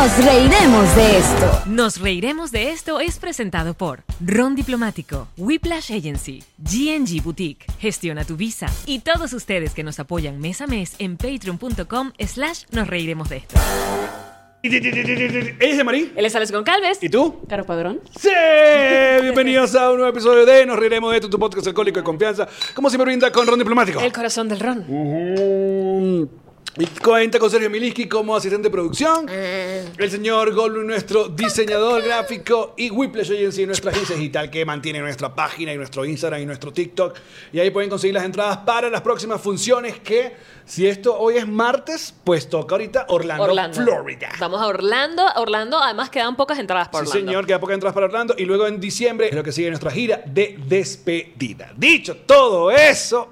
Nos reiremos de esto. Nos reiremos de esto es presentado por Ron Diplomático, Whiplash Agency, GNG Boutique, Gestiona tu Visa y todos ustedes que nos apoyan mes a mes en patreon.com slash nos reiremos de esto. ¿Ella es de Marí? Él es Alex Goncalves. ¿Y tú? Caro Padrón. ¡Sí! Bienvenidos a un nuevo episodio de Nos Reiremos de esto, tu podcast alcohólico de confianza. Como siempre brinda con Ron Diplomático. El corazón del Ron. Mm. Y cuenta con Sergio Miliski como asistente de producción. El señor Goldblum, nuestro diseñador gráfico. Y Whiplash Agency, nuestra agencia digital que mantiene nuestra página y nuestro Instagram y nuestro TikTok. Y ahí pueden conseguir las entradas para las próximas funciones que, si esto hoy es martes, pues toca ahorita Orlando, Orlando. Florida. Vamos a Orlando. Orlando, además quedan pocas entradas para Sí, Orlando. señor, queda poca entradas para Orlando. Y luego en diciembre es lo que sigue nuestra gira de despedida. Dicho todo eso,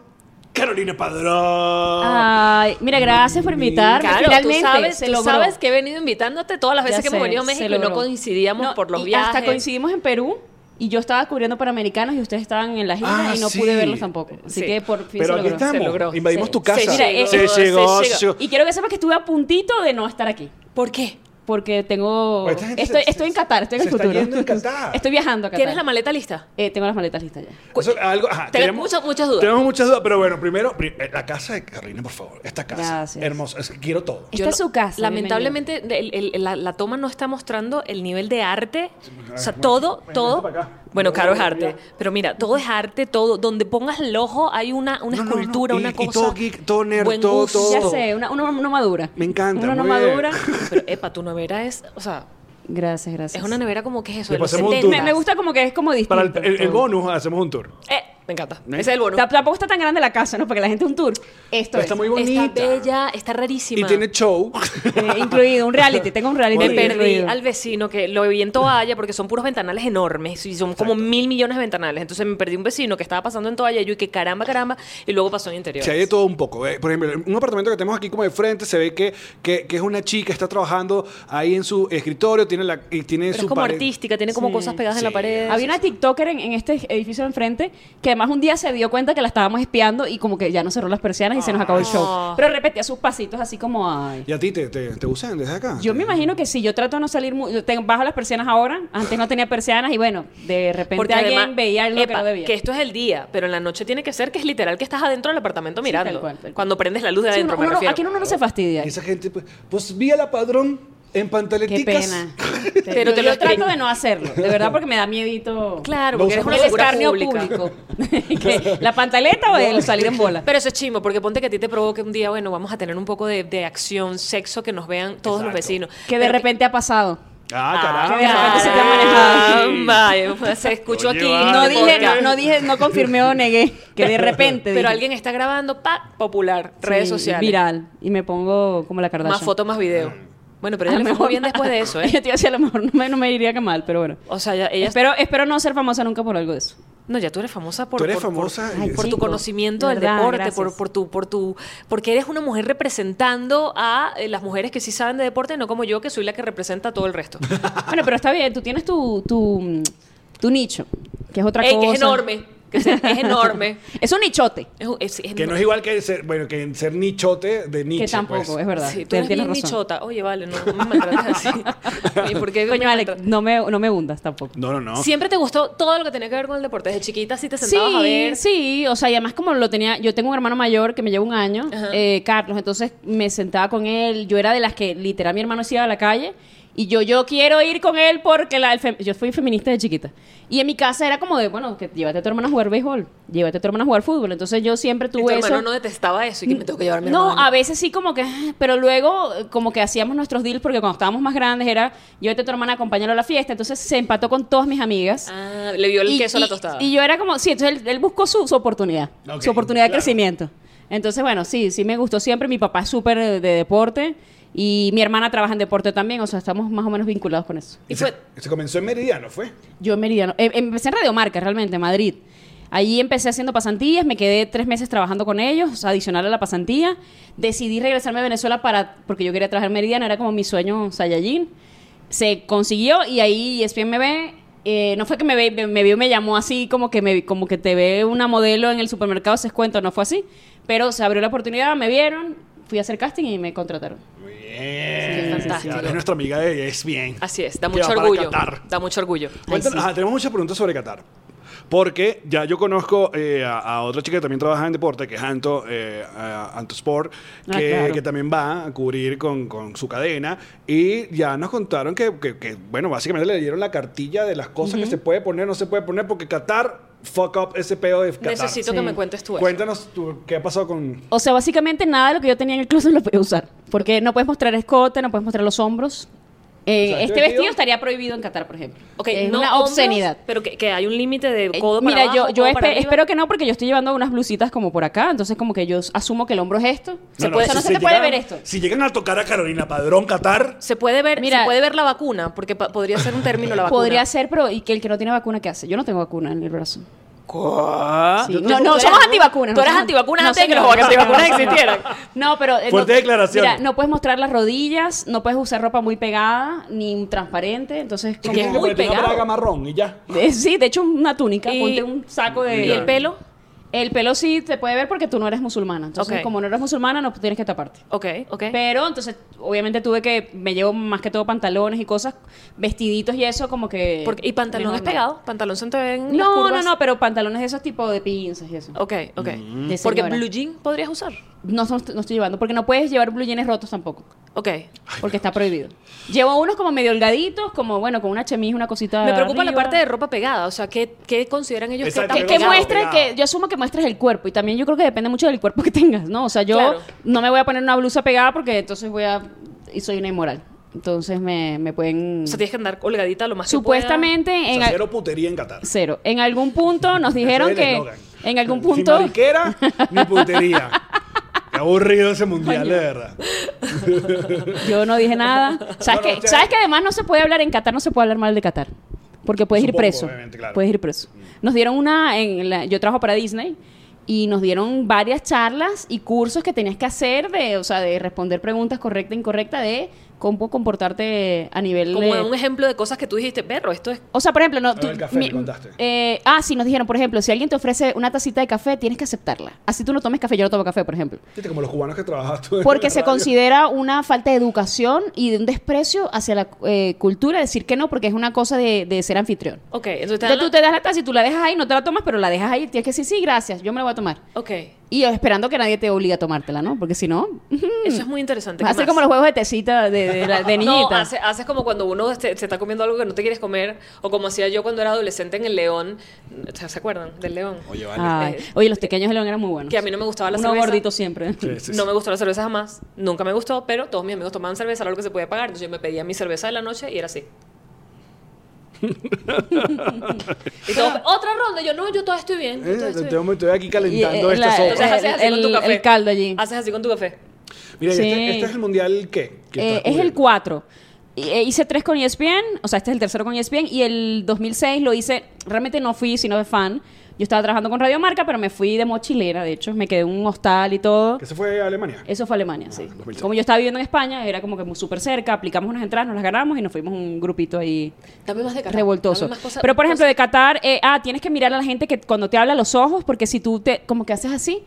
Carolina Padrón. Ay, mira, gracias por invitarme. Claro, Finalmente tú sabes, tú sabes que he venido invitándote todas las veces Ya que hemos venido a México y no coincidíamos No, por los y viajes. Hasta coincidimos en Perú y yo estaba cubriendo Panamericanos y ustedes estaban en la gira Ah, y no sí. pude verlos tampoco. Así Sí. que por fin Pero se aquí logró. estamos. se logró. Invadimos Sí. tu casa. Se llegó, se se llegó. llegó. se llegó. Y quiero que sepas que estuve a puntito de no estar aquí. ¿Por qué? Porque tengo. Pues esta gente Estoy, se- estoy en Qatar, estoy en se el está futuro. yendo en Qatar. Estoy viajando a Qatar. ¿Tienes la maleta lista? Eh, tengo las maletas listas ya. Eso, algo, ajá, muchas- muchas dudas. Tenemos muchas dudas, pero bueno, primero, pri- eh, la casa de Carolina, por favor. Esta casa. Gracias. Hermosa. Es que quiero todo. Esta Yo es no- su casa, Lamentablemente, el- el- la, la toma no está mostrando el nivel de arte. O sea, bueno, todo, todo. vente para acá. Bueno, caro es arte. Pero mira, todo es arte, todo. Donde pongas el ojo hay una, una No, no, no. escultura, Y- una y cosa. todo geek, todo nerd, buen todo- gusto. todo. Ya sé, una, una, una madura. Me encanta, Una no muy bien. madura. Pero, epa, tu nevera es. O sea, Gracias, gracias. es una nevera como que es eso. Le de los pasamos un 70. tour. Me, me gusta como que es como distinto. Para el, el- el bonus hacemos un tour. Eh, me encanta. ¿Eh? Ese es el bono. T- Tampoco está tan grande la casa, ¿no? Porque la gente es un tour. Esto Pero es. está muy bonita. Está bella, está rarísima. Y tiene show. eh, incluido, un reality. Tengo un reality. Me perdí incluido. al vecino que lo vi en toalla porque son puros ventanales enormes y son como mil millones de ventanales. Entonces me perdí un vecino que estaba pasando en toalla y yo y que caramba, caramba, y luego pasó en interior. Se hay de todo un poco. ¿eh? Por ejemplo, un apartamento que tenemos aquí como de frente se ve que, que, que es una chica, está trabajando ahí en su escritorio, tiene la y tiene Pero su es como pared. artística, tiene como Sí. cosas pegadas en la pared. Había una TikToker en, en este edificio de enfrente que además un día se dio cuenta que la estábamos espiando y como que ya no cerró las persianas y se nos acabó el Ah. show. Pero repetía sus pasitos así como, ay. ¿Y a ti te, te, te usan desde acá? Yo me imagino que sí, yo trato de no salir tengo- bajo las persianas ahora, antes no tenía persianas y bueno, de repente Porque alguien además, veía algo que epa, no debía. que esto es el día, pero en la noche tiene que ser que es literal que estás adentro del apartamento mirando. tal cual, tal cual. Cuando prendes la luz de Sí, adentro, uno- me uno refiero. aquí uno no se fastidia. Esa gente, pues, pues vi a la padrón en Qué pantaleticas. pena. Pero yo, te lo trato de no hacerlo, de verdad, porque me da miedito. Claro, porque eres usas una el escarnio pública. público. ¿La pantaleta o el salir en bola? Pero eso es chimo, porque ponte que a ti te provoque un día, bueno, vamos a tener un poco de, de acción, sexo, que nos vean todos los vecinos. Que de Pero repente ha pasado. Ah, carajo. que de repente se te ha manejado. Caramba, pues, Se escuchó Oye, aquí. vale. No el dije, no, no dije, no confirmé o negué. Que de repente. Pero dije. alguien está grabando, pa, popular, Sí, redes sociales. Viral. Y me pongo como la Kardashian. Más fotos, más video. Bueno, pero A ella lo le fue muy mejor- bien después de eso, Yo ¿eh? te iba a decir, a lo mejor no me, no me diría que mal, pero bueno. O sea, ya, ella... Espero, espero no ser famosa nunca por algo de eso. No, ya tú eres famosa por, Tú eres por- famosa por, y- por tu conocimiento de del verdad, deporte, por, por tu, por tu, porque eres una mujer representando a eh, las mujeres que sí saben de deporte, no como yo que soy la que representa a todo el resto. Bueno, pero está bien, tú tienes tu, tu, tu nicho, que es otra Ey, cosa. que es enorme, que se- es enorme. Es un nichote. Es, es- es Que no es igual que ser, bueno, que ser nichote de Nietzsche. que tampoco, pues. es verdad. Sí, tú eres bien razón. nichota. Oye, vale, no, no me maltrates así. ¿Y por qué me Coño, Alex, maltratas? no me, no me hundas tampoco. No, no, no. Siempre te gustó todo lo que tenía que ver con el deporte. Desde chiquita sí te sentabas a Sí, ver. sí, o sea, y además como lo tenía, yo tengo un hermano mayor que me lleva un año, eh, Carlos, entonces me sentaba con él, yo era de las que literal mi hermano se iba a la calle Y yo, yo quiero ir con él porque la, yo fui feminista de chiquita. Y en mi casa era como de, bueno, que llévate a tu hermana a jugar béisbol, llévate a tu hermana a jugar fútbol. Entonces yo siempre Y tu tuve eso. hermano no detestaba eso y que me tengo que llevar a mi No, a veces sí como que, pero luego eh, como que hacíamos nuestros deals porque cuando estábamos más grandes era, llévate a tu hermana, acompáñalo a la fiesta. Entonces se empató con todas mis amigas. Ah, le vio el Y- queso a la tostada. Y yo era como, sí, entonces él, él buscó su, su oportunidad, su oportunidad de crecimiento. Entonces, bueno, sí, sí me gustó siempre. Mi papá es súper de, de deporte y mi hermana trabaja en deporte también, o sea, estamos más o menos vinculados con eso. Y Y fue- se, se comenzó en Meridiano, ¿fue? Yo en Meridiano, eh, empecé en Radiomarca realmente, en Madrid. Allí empecé haciendo pasantías, me quedé tres meses trabajando con ellos, adicional a la pasantía. Decidí regresarme a Venezuela para, porque yo quería trabajar en Meridiano, era como mi sueño Saiyajin. Se consiguió y ahí ESPN me ve. eh, no fue que me, ve, me, me vio me llamó así como que, me, como que te ve una modelo en el supermercado, se cuento, no fue así. Pero se abrió la oportunidad, me vieron, fui a hacer casting y me contrataron. Muy bien. Sí, fantástico. Es nuestra amiga de Es bien. Así es, da mucho orgullo. Qatar. Da mucho orgullo. Cuéntanos- sí. ajá, tenemos muchas preguntas sobre Qatar. Porque ya yo conozco eh, a, a otra chica que también trabaja en deporte, que es Anto, eh, a- Anto Sport, Ah, que, claro. que también va a cubrir con, con su cadena. Y ya nos contaron que, que- que, bueno, básicamente le dieron la cartilla de las cosas que se puede poner, no se puede poner, porque Qatar, fuck up ese pedo de Qatar. Necesito que me cuentes tú eso. Cuéntanos tú, qué ha pasado con... O sea, básicamente nada de lo que yo tenía en el closet lo podía usar. Porque no puedes mostrar escote, no puedes mostrar los hombros. Eh, O sea, ¿este vestido? vestido estaría prohibido en Qatar, por ejemplo. Ok, es no una hombros, obscenidad. pero que, que hay un límite de Eh, codo para Mira, abajo, yo, yo codo para espe- arriba. espero que no, porque yo estoy llevando unas blusitas como por acá, entonces como que yo asumo que el hombro es esto. Se No, no, puede, si o sea, no se se te puede llegan- ver esto. Si llegan a tocar a Carolina Padrón Qatar, Se puede ver, Mira- se puede ver la vacuna, porque podría ser un término la vacuna. Podría ser, pero ¿y que el que no tiene vacuna qué hace? Yo no tengo vacuna en el brazo. Sí. No, no, somos antivacunas. Tú somos- antivacunas no, antes de que señor. los antivacunas existieran. No, pero... eh, Fuerte no- declaración. Mira, no puedes mostrar las rodillas, no puedes usar ropa muy pegada, ni un transparente, entonces... que como- es muy ponerte una pegado. braga marrón y ya. Eh, sí, de hecho una túnica, Y- ponte un saco de... ¿Y el pelo? El pelo sí te puede ver porque tú no eres musulmana. Entonces, Ok. como no eres musulmana, no tienes que taparte. Ok, ok. Pero entonces, obviamente tuve que, me llevo más que todo pantalones y cosas, vestiditos y eso, como que... Porque- ¿Y pantalón mejor es no. pegado? ¿Pantalón se te ven las No, no, curvas? no, pero pantalones de esos tipos de pinzas y eso. Ok, ok. De Porque blue jean podrías usar. No, no, no estoy llevando, porque no puedes llevar blue jeans rotos tampoco, Ok. porque está prohibido. Llevo unos como medio holgaditos, como, bueno, con una chemise, una cosita Me preocupa la parte de ropa pegada. O sea, ¿qué, qué consideran ellos Exacto, que Que, está que pegado, muestre que yo asumo que muestres el cuerpo y también yo creo que depende mucho del cuerpo que tengas, ¿no? O sea, yo Claro. no me voy a poner una blusa pegada porque entonces voy a y soy una inmoral. Entonces me, me pueden O sea, tienes que andar colgadita lo más supuestamente O en sea, al- cero putería en Qatar. cero. En algún punto nos dijeron es que en algún Ni punto mariquera ni putería. Qué aburrido ese mundial, de verdad. yo no dije nada. ¿Sabes No, no, que sabes que además no se puede hablar en Qatar, no se puede hablar mal de Qatar. Porque puedes ir preso. claro. Puedes ir preso. Nos dieron una en la- yo trabajo para Disney y nos dieron varias charlas y cursos que tenías que hacer de, o sea, de responder preguntas correcta e incorrecta de cómo comportarte a nivel Como de- un ejemplo de cosas que tú dijiste, perro, esto es... O sea, por ejemplo, no, tú- del café, me contaste. eh, ah, sí, nos dijeron, por ejemplo, si alguien te ofrece una tacita de café, tienes que aceptarla. Así tú no tomes café, yo no tomo café, por ejemplo. Viste, como los cubanos que trabajas tú. en Porque la se radio. considera una falta de educación y de un desprecio hacia la eh, cultura decir que no, porque es una cosa de, de ser anfitrión. Ok, entonces te Entonces tú la- te das la taza y tú la dejas ahí, no te la tomas, pero la dejas ahí, tienes que decir, sí, gracias, yo me la voy a tomar. Ok. Y esperando que nadie te obligue a tomártela, ¿no? Porque si no, Eso es muy interesante. vas a ¿Qué hacer más? como los juegos de tecita de, de, la- de niñita. No, hace- haces como cuando uno se, se está comiendo algo que no te quieres comer, o como hacía yo cuando era adolescente en el León. ¿Se acuerdan del León? Oye, vale. Ay, Eh, Oye, los pequeños de León eran muy buenos. Que a mí no me gustaba la Uno cerveza. gordito siempre. Sí, sí, No me gustó la cerveza jamás, nunca me gustó, pero todos mis amigos tomaban cerveza, era lo que se podía pagar, entonces yo me pedía mi cerveza de la noche y era así. y todo, otra ronda, yo no, yo todavía estoy bien. yo Eh, todavía estoy estoy, bien. estoy aquí calentando Y, eh, esta la- sopa. Entonces haces así con tu el- café. el caldo allí. Haces así con tu café. Mira, Sí. este, este es el mundial ¿qué? Eh, es el cubriendo? 4. Y- eh, hice tres con ESPN, o sea, este es el tercero con ESPN, y el 2006 lo hice, realmente no fui sino de fan. Yo estaba trabajando con Radio Marca, pero me fui de mochilera, de hecho, me quedé en un hostal y todo. Se fue a Alemania. Eso fue Alemania, sí. 2006. Como yo estaba viviendo en España, era como que muy súper cerca, aplicamos unas entradas, nos las ganamos y nos fuimos un grupito ahí Dame más de Qatar. revoltoso. dame más cosas- Pero por ejemplo, de Qatar, eh, ah, tienes que mirar a la gente que cuando te habla a los ojos, porque si tú te, como que haces así,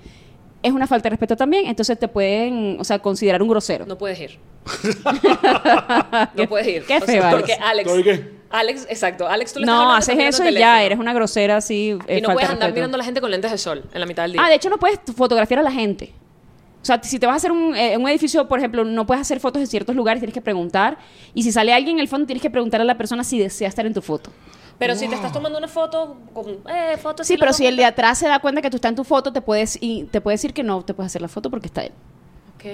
es una falta de respeto también, entonces te pueden, o sea, considerar un grosero. No puedes ir. no puedes ir. qué O sea, feo, Alex. Porque Alex. ¿Estoy qué? Alex, exacto. Alex, tú le estás No, haces eso y ya, eres una grosera así. eh, Y no falta puedes de andar respeto. mirando a la gente con lentes de sol en la mitad del día. Ah, de hecho no puedes fotografiar a la gente. O sea, si te vas a hacer un, eh, un edificio, por ejemplo, no puedes hacer fotos en ciertos lugares, tienes que preguntar. Y si sale alguien en el fondo, tienes que preguntar a la persona si desea estar en tu foto. Pero si te estás tomando una foto, con, eh, foto Sí, pero si el de atrás se da cuenta que tú estás en tu foto, te puedes y te puede decir que no te puedes hacer la foto porque está él.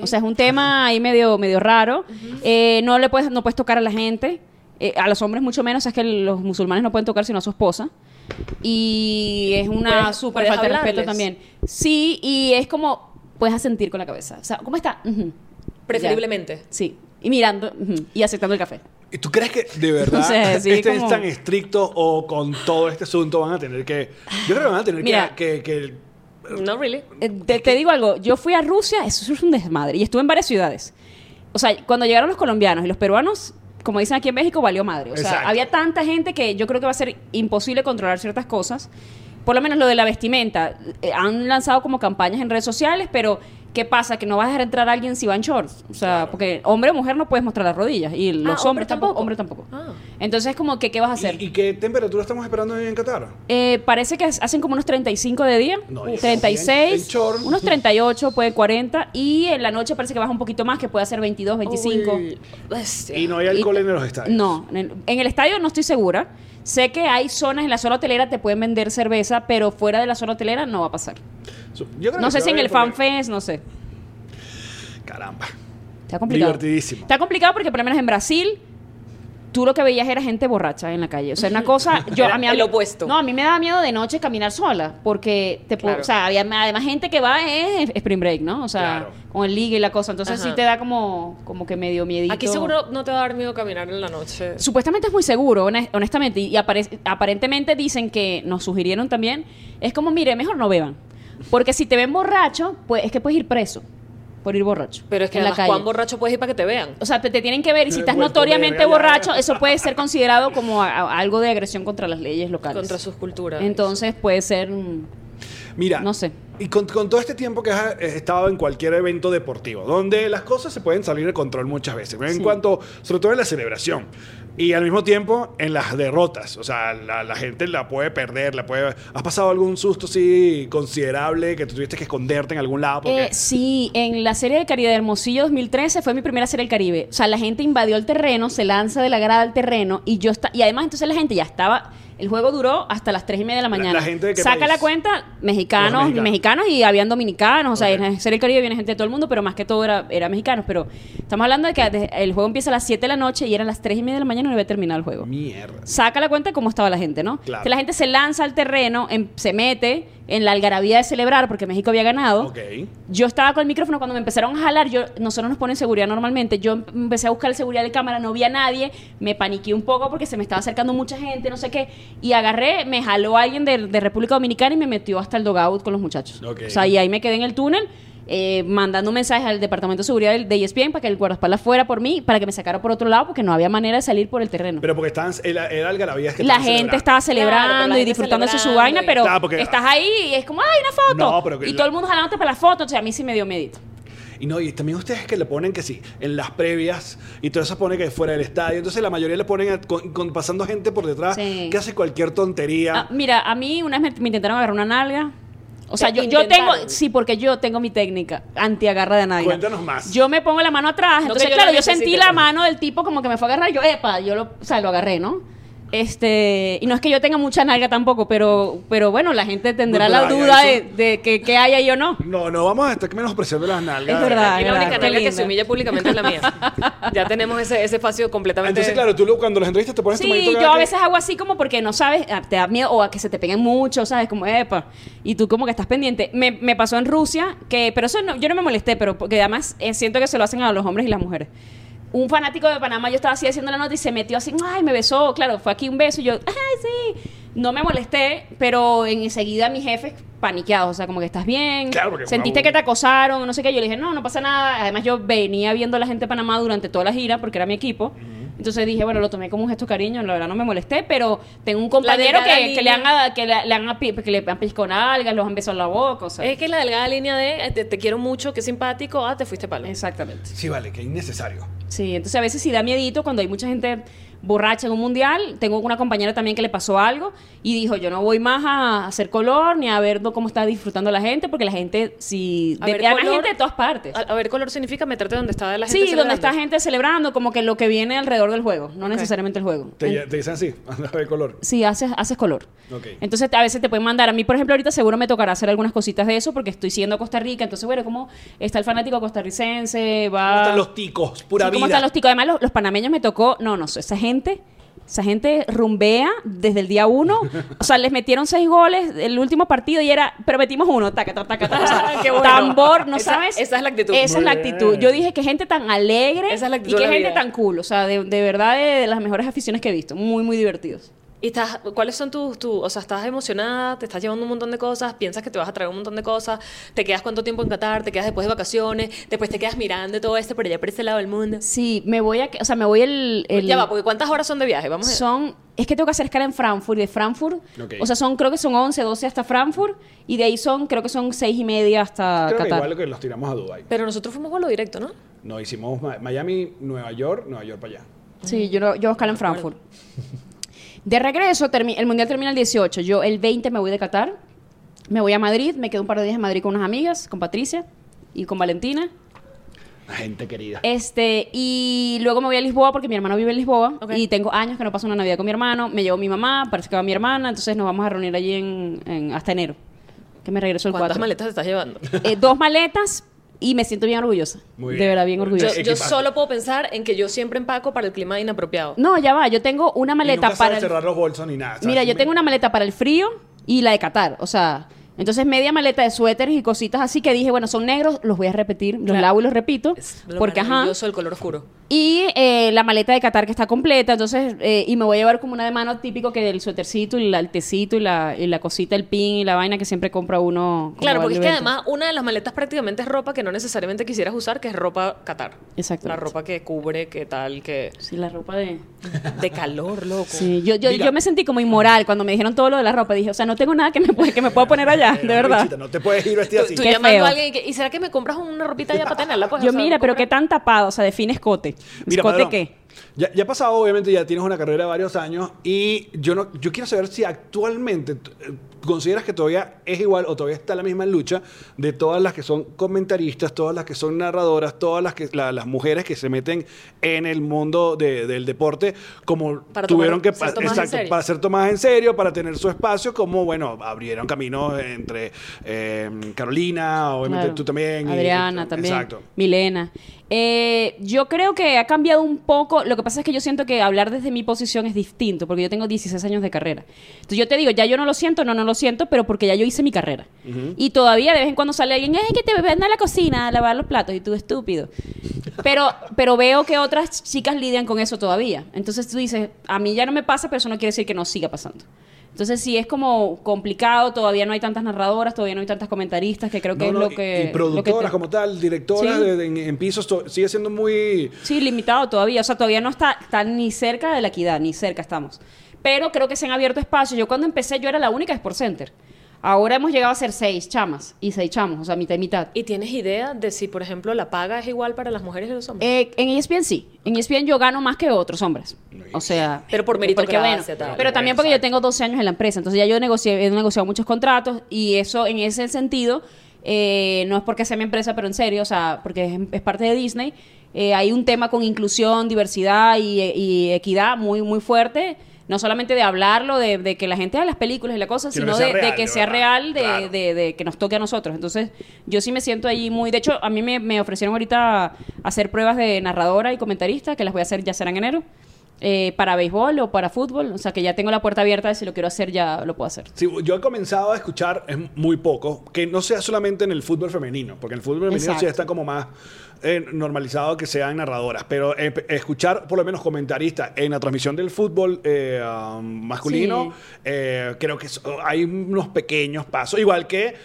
O sea, es un tema ahí medio, medio raro. Eh, no le puedes, no puedes tocar a la gente. Eh, a los hombres mucho menos, es que los musulmanes no pueden tocar sino a su esposa. Y es una súper falta de respeto hablarles. también. Sí, y es como, puedes asentir con la cabeza. O sea, ¿cómo está? Ujú. Preferiblemente. Ya. Sí. Y mirando ujú, y aceptando el café. ¿Y tú crees que de verdad No sé, sí, este como- es tan estricto o con todo este asunto van a tener que... Yo creo que van a tener Mira. que, que, que- No, really. Eh, te, te digo algo, yo fui a Rusia, eso es un desmadre, y estuve en varias ciudades. O sea, cuando llegaron los colombianos y los peruanos, como dicen aquí en México, valió madre. O sea, Exacto. había tanta gente que yo creo que va a ser imposible controlar ciertas cosas. Por lo menos lo de la vestimenta. Eh, han lanzado como campañas en redes sociales, pero ¿qué pasa? Que no vas a dejar entrar a alguien si va en shorts. O sea, porque hombre o mujer no puedes mostrar las rodillas. Y los hombre hombres tampoco. tampoco. Hombre tampoco. Ah. Entonces, como que, ¿qué vas a hacer? ¿Y, y qué temperatura estamos esperando hoy en Qatar? Eh, parece que hacen como unos 35 de día, No, ya 36, en- en short. unos 38, puede 40 y en la noche parece que baja un poquito más, que puede ser 22, 25. Uy, bestia. Y no hay alcohol Y- en los estadios. No, en el, en el estadio no estoy segura. Sé que hay zonas en la zona hotelera te pueden vender cerveza, pero fuera de la zona hotelera no va a pasar. Yo creo No que sé si en el FanFest, no sé. Caramba. Está complicado. Divertidísimo. Está complicado porque por lo menos en Brasil tú lo que veías era gente borracha en la calle. O sea, una cosa, yo a mí el a mí- opuesto. No, a mí me daba miedo de noche caminar sola, porque te Claro. o sea, había además gente que va es Spring Break, ¿no? O sea, Claro. con el ligue y la cosa, entonces Ajá. sí te da como como que medio miedito. Aquí seguro no te va a dar miedo caminar en la noche. Supuestamente es muy seguro, honest- honestamente, y apare- aparentemente dicen que nos sugirieron también, es como, mire, mejor no beban, porque si te ven borracho, pues es que puedes ir preso por ir borracho. Pero es que en la calle. ¿cuán borracho puedes ir para que te vean? O sea, te, te tienen que ver y si estás notoriamente borracho, eso puede ser considerado como a- a- algo de agresión contra las leyes locales. Contra sus culturas. Entonces puede ser... Mira, No sé. Y con, con todo este tiempo que has estado en cualquier evento deportivo, donde las cosas se pueden salir de control muchas veces, en Sí. cuanto, sobre todo en la celebración, y al mismo tiempo en las derrotas, o sea, la, gente la puede perder, la puede... ¿Has pasado algún susto así considerable que tuviste que esconderte en algún lado? Eh, sí, en la serie del Caribe de Hermosillo 2013 fue mi primera serie del Caribe. O sea, la gente invadió el terreno, se lanza de la grada al terreno y yo está y además entonces la gente ya estaba. El juego duró hasta las 3 y media de la mañana. la gente de qué Saca país? la cuenta, mexicanos, mexicanos. mexicanos. y habían dominicanos. O sea, en del Caribe viene gente de todo el mundo, pero más que todo era, era mexicanos. Pero estamos hablando de que el juego empieza a las 7 de la noche y eran las 3 y media de la mañana y no había terminado el juego. Mierda. Saca la cuenta de cómo estaba la gente, ¿no? Claro. Que la gente se lanza al terreno, em- se mete en la algarabía de celebrar porque México había ganado. Ok. Yo estaba con el micrófono cuando me empezaron a jalar, yo nosotros nos ponen seguridad normalmente, yo empecé a buscar el seguridad de cámara, no vi a nadie, me paniqué un poco porque se me estaba acercando mucha gente, no sé qué, y agarré, me jaló alguien de, de República Dominicana y me metió hasta el dogout con los muchachos. O sea, y ahí me quedé en el túnel. Eh, mandando mensajes al departamento de seguridad del- de ESPN para que el guardaespaldas fuera por mí, para que me sacara por otro lado, porque no había manera de salir por el terreno. Pero porque estaban, era, era algarabías que la gente celebrando. estaba celebrando Claro, y disfrutándose su celebrando vaina, y- pero Claro, porque- estás ahí y es como, ¡ay, una foto! No, pero que y la- todo el mundo jalándote para la foto, o sea, a mí sí me dio medito. Y no, y también ustedes que le ponen que sí, en las previas, y todo eso pone que fuera del estadio. Entonces la mayoría le ponen a- con, con- pasando gente por detrás Sí. que hace cualquier tontería. Ah, mira, a mí una vez me, me intentaron agarrar una nalga. O sea, ¿Te yo, yo tengo, sí, porque yo tengo mi técnica anti-agarra de nadie. Cuéntanos más. Yo me pongo la mano atrás, entonces claro, la yo sentí la mano del tipo como que me fue a agarrar, yo, epa, yo lo, o sea, lo agarré, ¿no? Este, y no es que yo tenga mucha nalga tampoco, pero, pero bueno, la gente tendrá No, la hay- duda hay de, de que, que haya y o no. No, no vamos a estar menospreciando las nalgas. Es verdad. Aquí la verdad, única nalga que se humilla públicamente es la mía. Ya tenemos ese, ese espacio completamente. Entonces, claro, tú lo- cuando las entrevistas te pones tu Sí, yo a que- veces hago así como porque no sabes, ah, te da miedo o a que se te peguen mucho, ¿sabes? Como, epa. Y tú como que estás pendiente. Me, me pasó en Rusia, que, pero eso no, yo no me molesté, pero porque además eh, siento que se lo hacen a los hombres y las mujeres. Un fanático de Panamá, yo estaba así haciendo la nota y se metió así, ay, me besó, claro, fue aquí un beso y yo, ay, sí. No me molesté, pero enseguida mis jefes paniqueados, o sea, como que estás bien, Claro, porque sentiste que te acosaron, no sé qué. Yo le dije, no, no pasa nada. Además, yo venía viendo a la gente de Panamá durante toda la gira porque era mi equipo. Entonces dije, bueno, lo tomé como un gesto de cariño, la verdad no me molesté, pero tengo un compañero que, que le han, que le, le han, que le han piscado nalgas, los han besado en la boca, o sea. Es que la delgada línea de eh, te, te quiero mucho, qué simpático, ah, te fuiste palo. Exactamente. Sí, vale, que innecesario. Sí, entonces a veces sí da miedito cuando hay mucha gente borracha en un mundial. Tengo una compañera también que le pasó algo y dijo, yo no voy más a hacer color ni a ver cómo está disfrutando la gente, porque la gente, si... A de, ver además color- gente de todas partes. A, a ver, color significa meterte donde está la gente. Sí, donde está gente celebrando, como que lo que viene alrededor del juego, no necesariamente el juego. Te, En- te dicen así, anda a ver color. Sí, haces, haces color. Ok. Entonces a veces te pueden mandar. A mí, por ejemplo, ahorita seguro me tocará hacer algunas cositas de eso porque estoy siendo a Costa Rica. Entonces, bueno, ¿cómo está el fanático costarricense? Va... ¿Cómo están los ticos? Pura Sí, vida. ¿Cómo están los ticos? Además, los, los panameños me tocó. No, no, esa gente. Esa gente rumbea desde el día uno. O sea, les metieron seis goles el último partido y era, pero metimos uno, taca, taca, taca, taca. O sea, Qué bueno. Tambor, ¿no Esa- sabes? esa es la actitud. Esa es la Muy actitud. bien. Yo dije que gente tan alegre Esa es la y actitud que de la gente vida. tan cool. O sea, de, de verdad de, de las mejores aficiones que he visto. Muy, muy divertidos. ¿Y estás, cuáles son tus, tus, o sea, estás emocionada, te estás llevando un montón de cosas, piensas que te vas a traer un montón de cosas, te quedas cuánto tiempo en Qatar, te quedas después de vacaciones, después te quedas mirando todo esto por allá por ese lado del mundo? Sí, me voy a... O sea, me voy el... el- Ya va, porque ¿cuántas horas son de viaje? Vamos a ver. Son, es que tengo que hacer escala en Frankfurt y de Frankfurt, Ok. o sea, son creo que son 11, 12 hasta Frankfurt y de ahí son, creo que son 6 y media hasta Creo que Qatar. igual que los tiramos a Dubai. Pero nosotros fuimos vuelo directo, ¿no? No, hicimos Miami, Nueva York, Nueva York para allá. Sí, yo, no- yo escala en Frankfurt. De regreso, el mundial termina el 18. Yo el 20 me voy de Qatar, me voy a Madrid, me quedo un par de días en Madrid con unas amigas, con Patricia y con Valentina. La gente querida. Este, y luego me voy a Lisboa porque mi hermano vive en Lisboa y tengo años que no paso una Navidad con mi hermano. Me llevo mi mamá, parece que va mi hermana, entonces nos vamos a reunir allí en, en- hasta enero. Que me regreso el ¿Cuántas 4. maletas te estás llevando? Eh, dos maletas y me siento bien orgullosa. Muy De bien. verdad, bien Yo, orgullosa. yo solo puedo pensar en que yo siempre empaco para el clima inapropiado. No, ya va, yo tengo una Y maleta nunca sabes para el- cerrar los bolsos ni nada. ¿sabes? Mira, yo tengo una maleta para el frío y la de Qatar, o sea, entonces media maleta de suéteres y cositas así que dije, bueno, son negros, los voy a repetir, los Claro. lavo y los repito, Es lo porque ajá. el color oscuro. Y eh, la maleta de Qatar que está completa, entonces, eh, y me voy a llevar como una de mano típico que el suétercito y la- el tecito y la, y la cosita, el pin y la vaina que siempre compra uno. Claro, porque es que además una de las maletas prácticamente es ropa que no necesariamente quisieras usar, que es ropa Qatar. Exactamente. La ropa que cubre, que tal, que... Sí, la ropa de... De calor, loco. Sí, yo, yo, Mira. yo me sentí como inmoral cuando me dijeron todo lo de la ropa. Dije, o sea, no tengo nada que me, que me pueda poner allá, de verdad. No te puedes ir vestida así. Tú Qué llamando feo. a alguien y, que, ¿y será que me compras una ropita ya para tenerla? Pues, Yo O sea, mira, pero qué tan tapado, o sea, define escote. Mira, ¿Escote Padrón, qué? Ya, ya ha pasado, obviamente, ya tienes una carrera de varios años y yo no, yo quiero saber si actualmente eh, consideras que todavía es igual o todavía está la misma lucha de todas las que son comentaristas, todas las que son narradoras, todas las que la- las mujeres que se meten en el mundo de- del deporte, como Para tuvieron tomar- que ser exacto, para ser tomadas en serio, para tener su espacio, como bueno, abrieron caminos entre eh, Carolina, obviamente Claro. tú también. y- Adriana también. Exacto. Milena. Eh, yo creo que ha cambiado un poco. Lo que pasa es que yo siento que hablar desde mi posición es distinto, porque yo tengo 16 años de carrera. Entonces yo te digo, ya yo no lo siento, no, no lo siento, pero porque ya yo hice mi carrera. Y todavía de vez en cuando sale alguien, es que te ven a la cocina a lavar los platos y tú estúpido. Pero, pero veo que otras chicas lidian con eso todavía. Entonces tú dices, a mí ya no me pasa, pero eso no quiere decir que no siga pasando. Entonces sí es como complicado, todavía no hay tantas narradoras, todavía no hay tantas comentaristas, que creo que No, es no, lo y- que... y, lo que productoras te- como tal, directoras Sí. de- de- en, en pisos, sigue siendo muy... Sí, limitado todavía. O sea, todavía no está, está ni cerca de la equidad, ni cerca estamos. Pero creo que se han abierto espacios. Yo cuando empecé, yo era la única Sport Center. Ahora hemos llegado a ser seis chamas y seis chamos, o sea, mitad y mitad. ¿Y tienes idea de si, por ejemplo, la paga es igual para las mujeres y los hombres? Eh, en ESPN sí. En ESPN yo gano más que otros hombres. O sea... Pero por porque, meritocracia, bueno, tal. Pero también porque yo tengo 12 años en la empresa. Entonces ya yo negocié, he negociado muchos contratos y eso en ese sentido, eh, no es porque sea mi empresa, pero en serio, o sea, porque es, es parte de Disney, eh, hay un tema con inclusión, diversidad y, y equidad muy, muy fuerte. No solamente de hablarlo, de, de que la gente haga las películas y la cosa, Sino sino que sea de, que sea verdad. real, de, Claro. de- de que nos toque a nosotros. Entonces, yo sí me siento allí muy. De hecho, a mí me, me ofrecieron ahorita hacer pruebas de narradora y comentarista, que las voy a hacer ya será en enero, eh, para béisbol o para fútbol. O sea, que ya tengo la puerta abierta de si lo quiero hacer, ya lo puedo hacer. Sí, yo he comenzado a escuchar, es muy poco, que no sea solamente en el fútbol femenino, porque en el fútbol femenino sí está como más eh, normalizado que sean narradoras, pero eh, escuchar por lo menos comentaristas en la transmisión del fútbol eh, um, masculino, Sí. eh, creo que so- hay unos pequeños pasos, igual que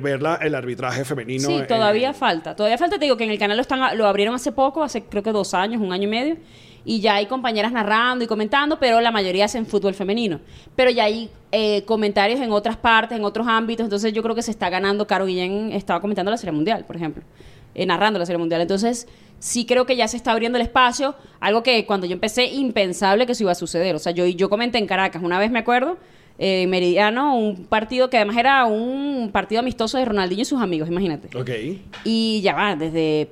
ver la- el arbitraje femenino. Sí, todavía falta. Todavía falta, te digo que en el canal lo, están, lo abrieron hace poco, hace creo que dos años, un año y medio. Y ya hay compañeras narrando y comentando, pero la mayoría hacen fútbol femenino. Pero ya hay eh, comentarios en otras partes, en otros ámbitos. Entonces yo creo que se está ganando. Caro Guillén estaba comentando la Serie Mundial, por ejemplo. Eh, narrando la Serie Mundial. Entonces, sí creo que ya se está abriendo el espacio, algo que cuando yo empecé, impensable que eso iba a suceder. O sea, yo, yo comenté en Caracas, una vez me acuerdo, eh, Meridiano, un partido que además era un partido amistoso de Ronaldinho y sus amigos, imagínate. Ok. Y ya va, desde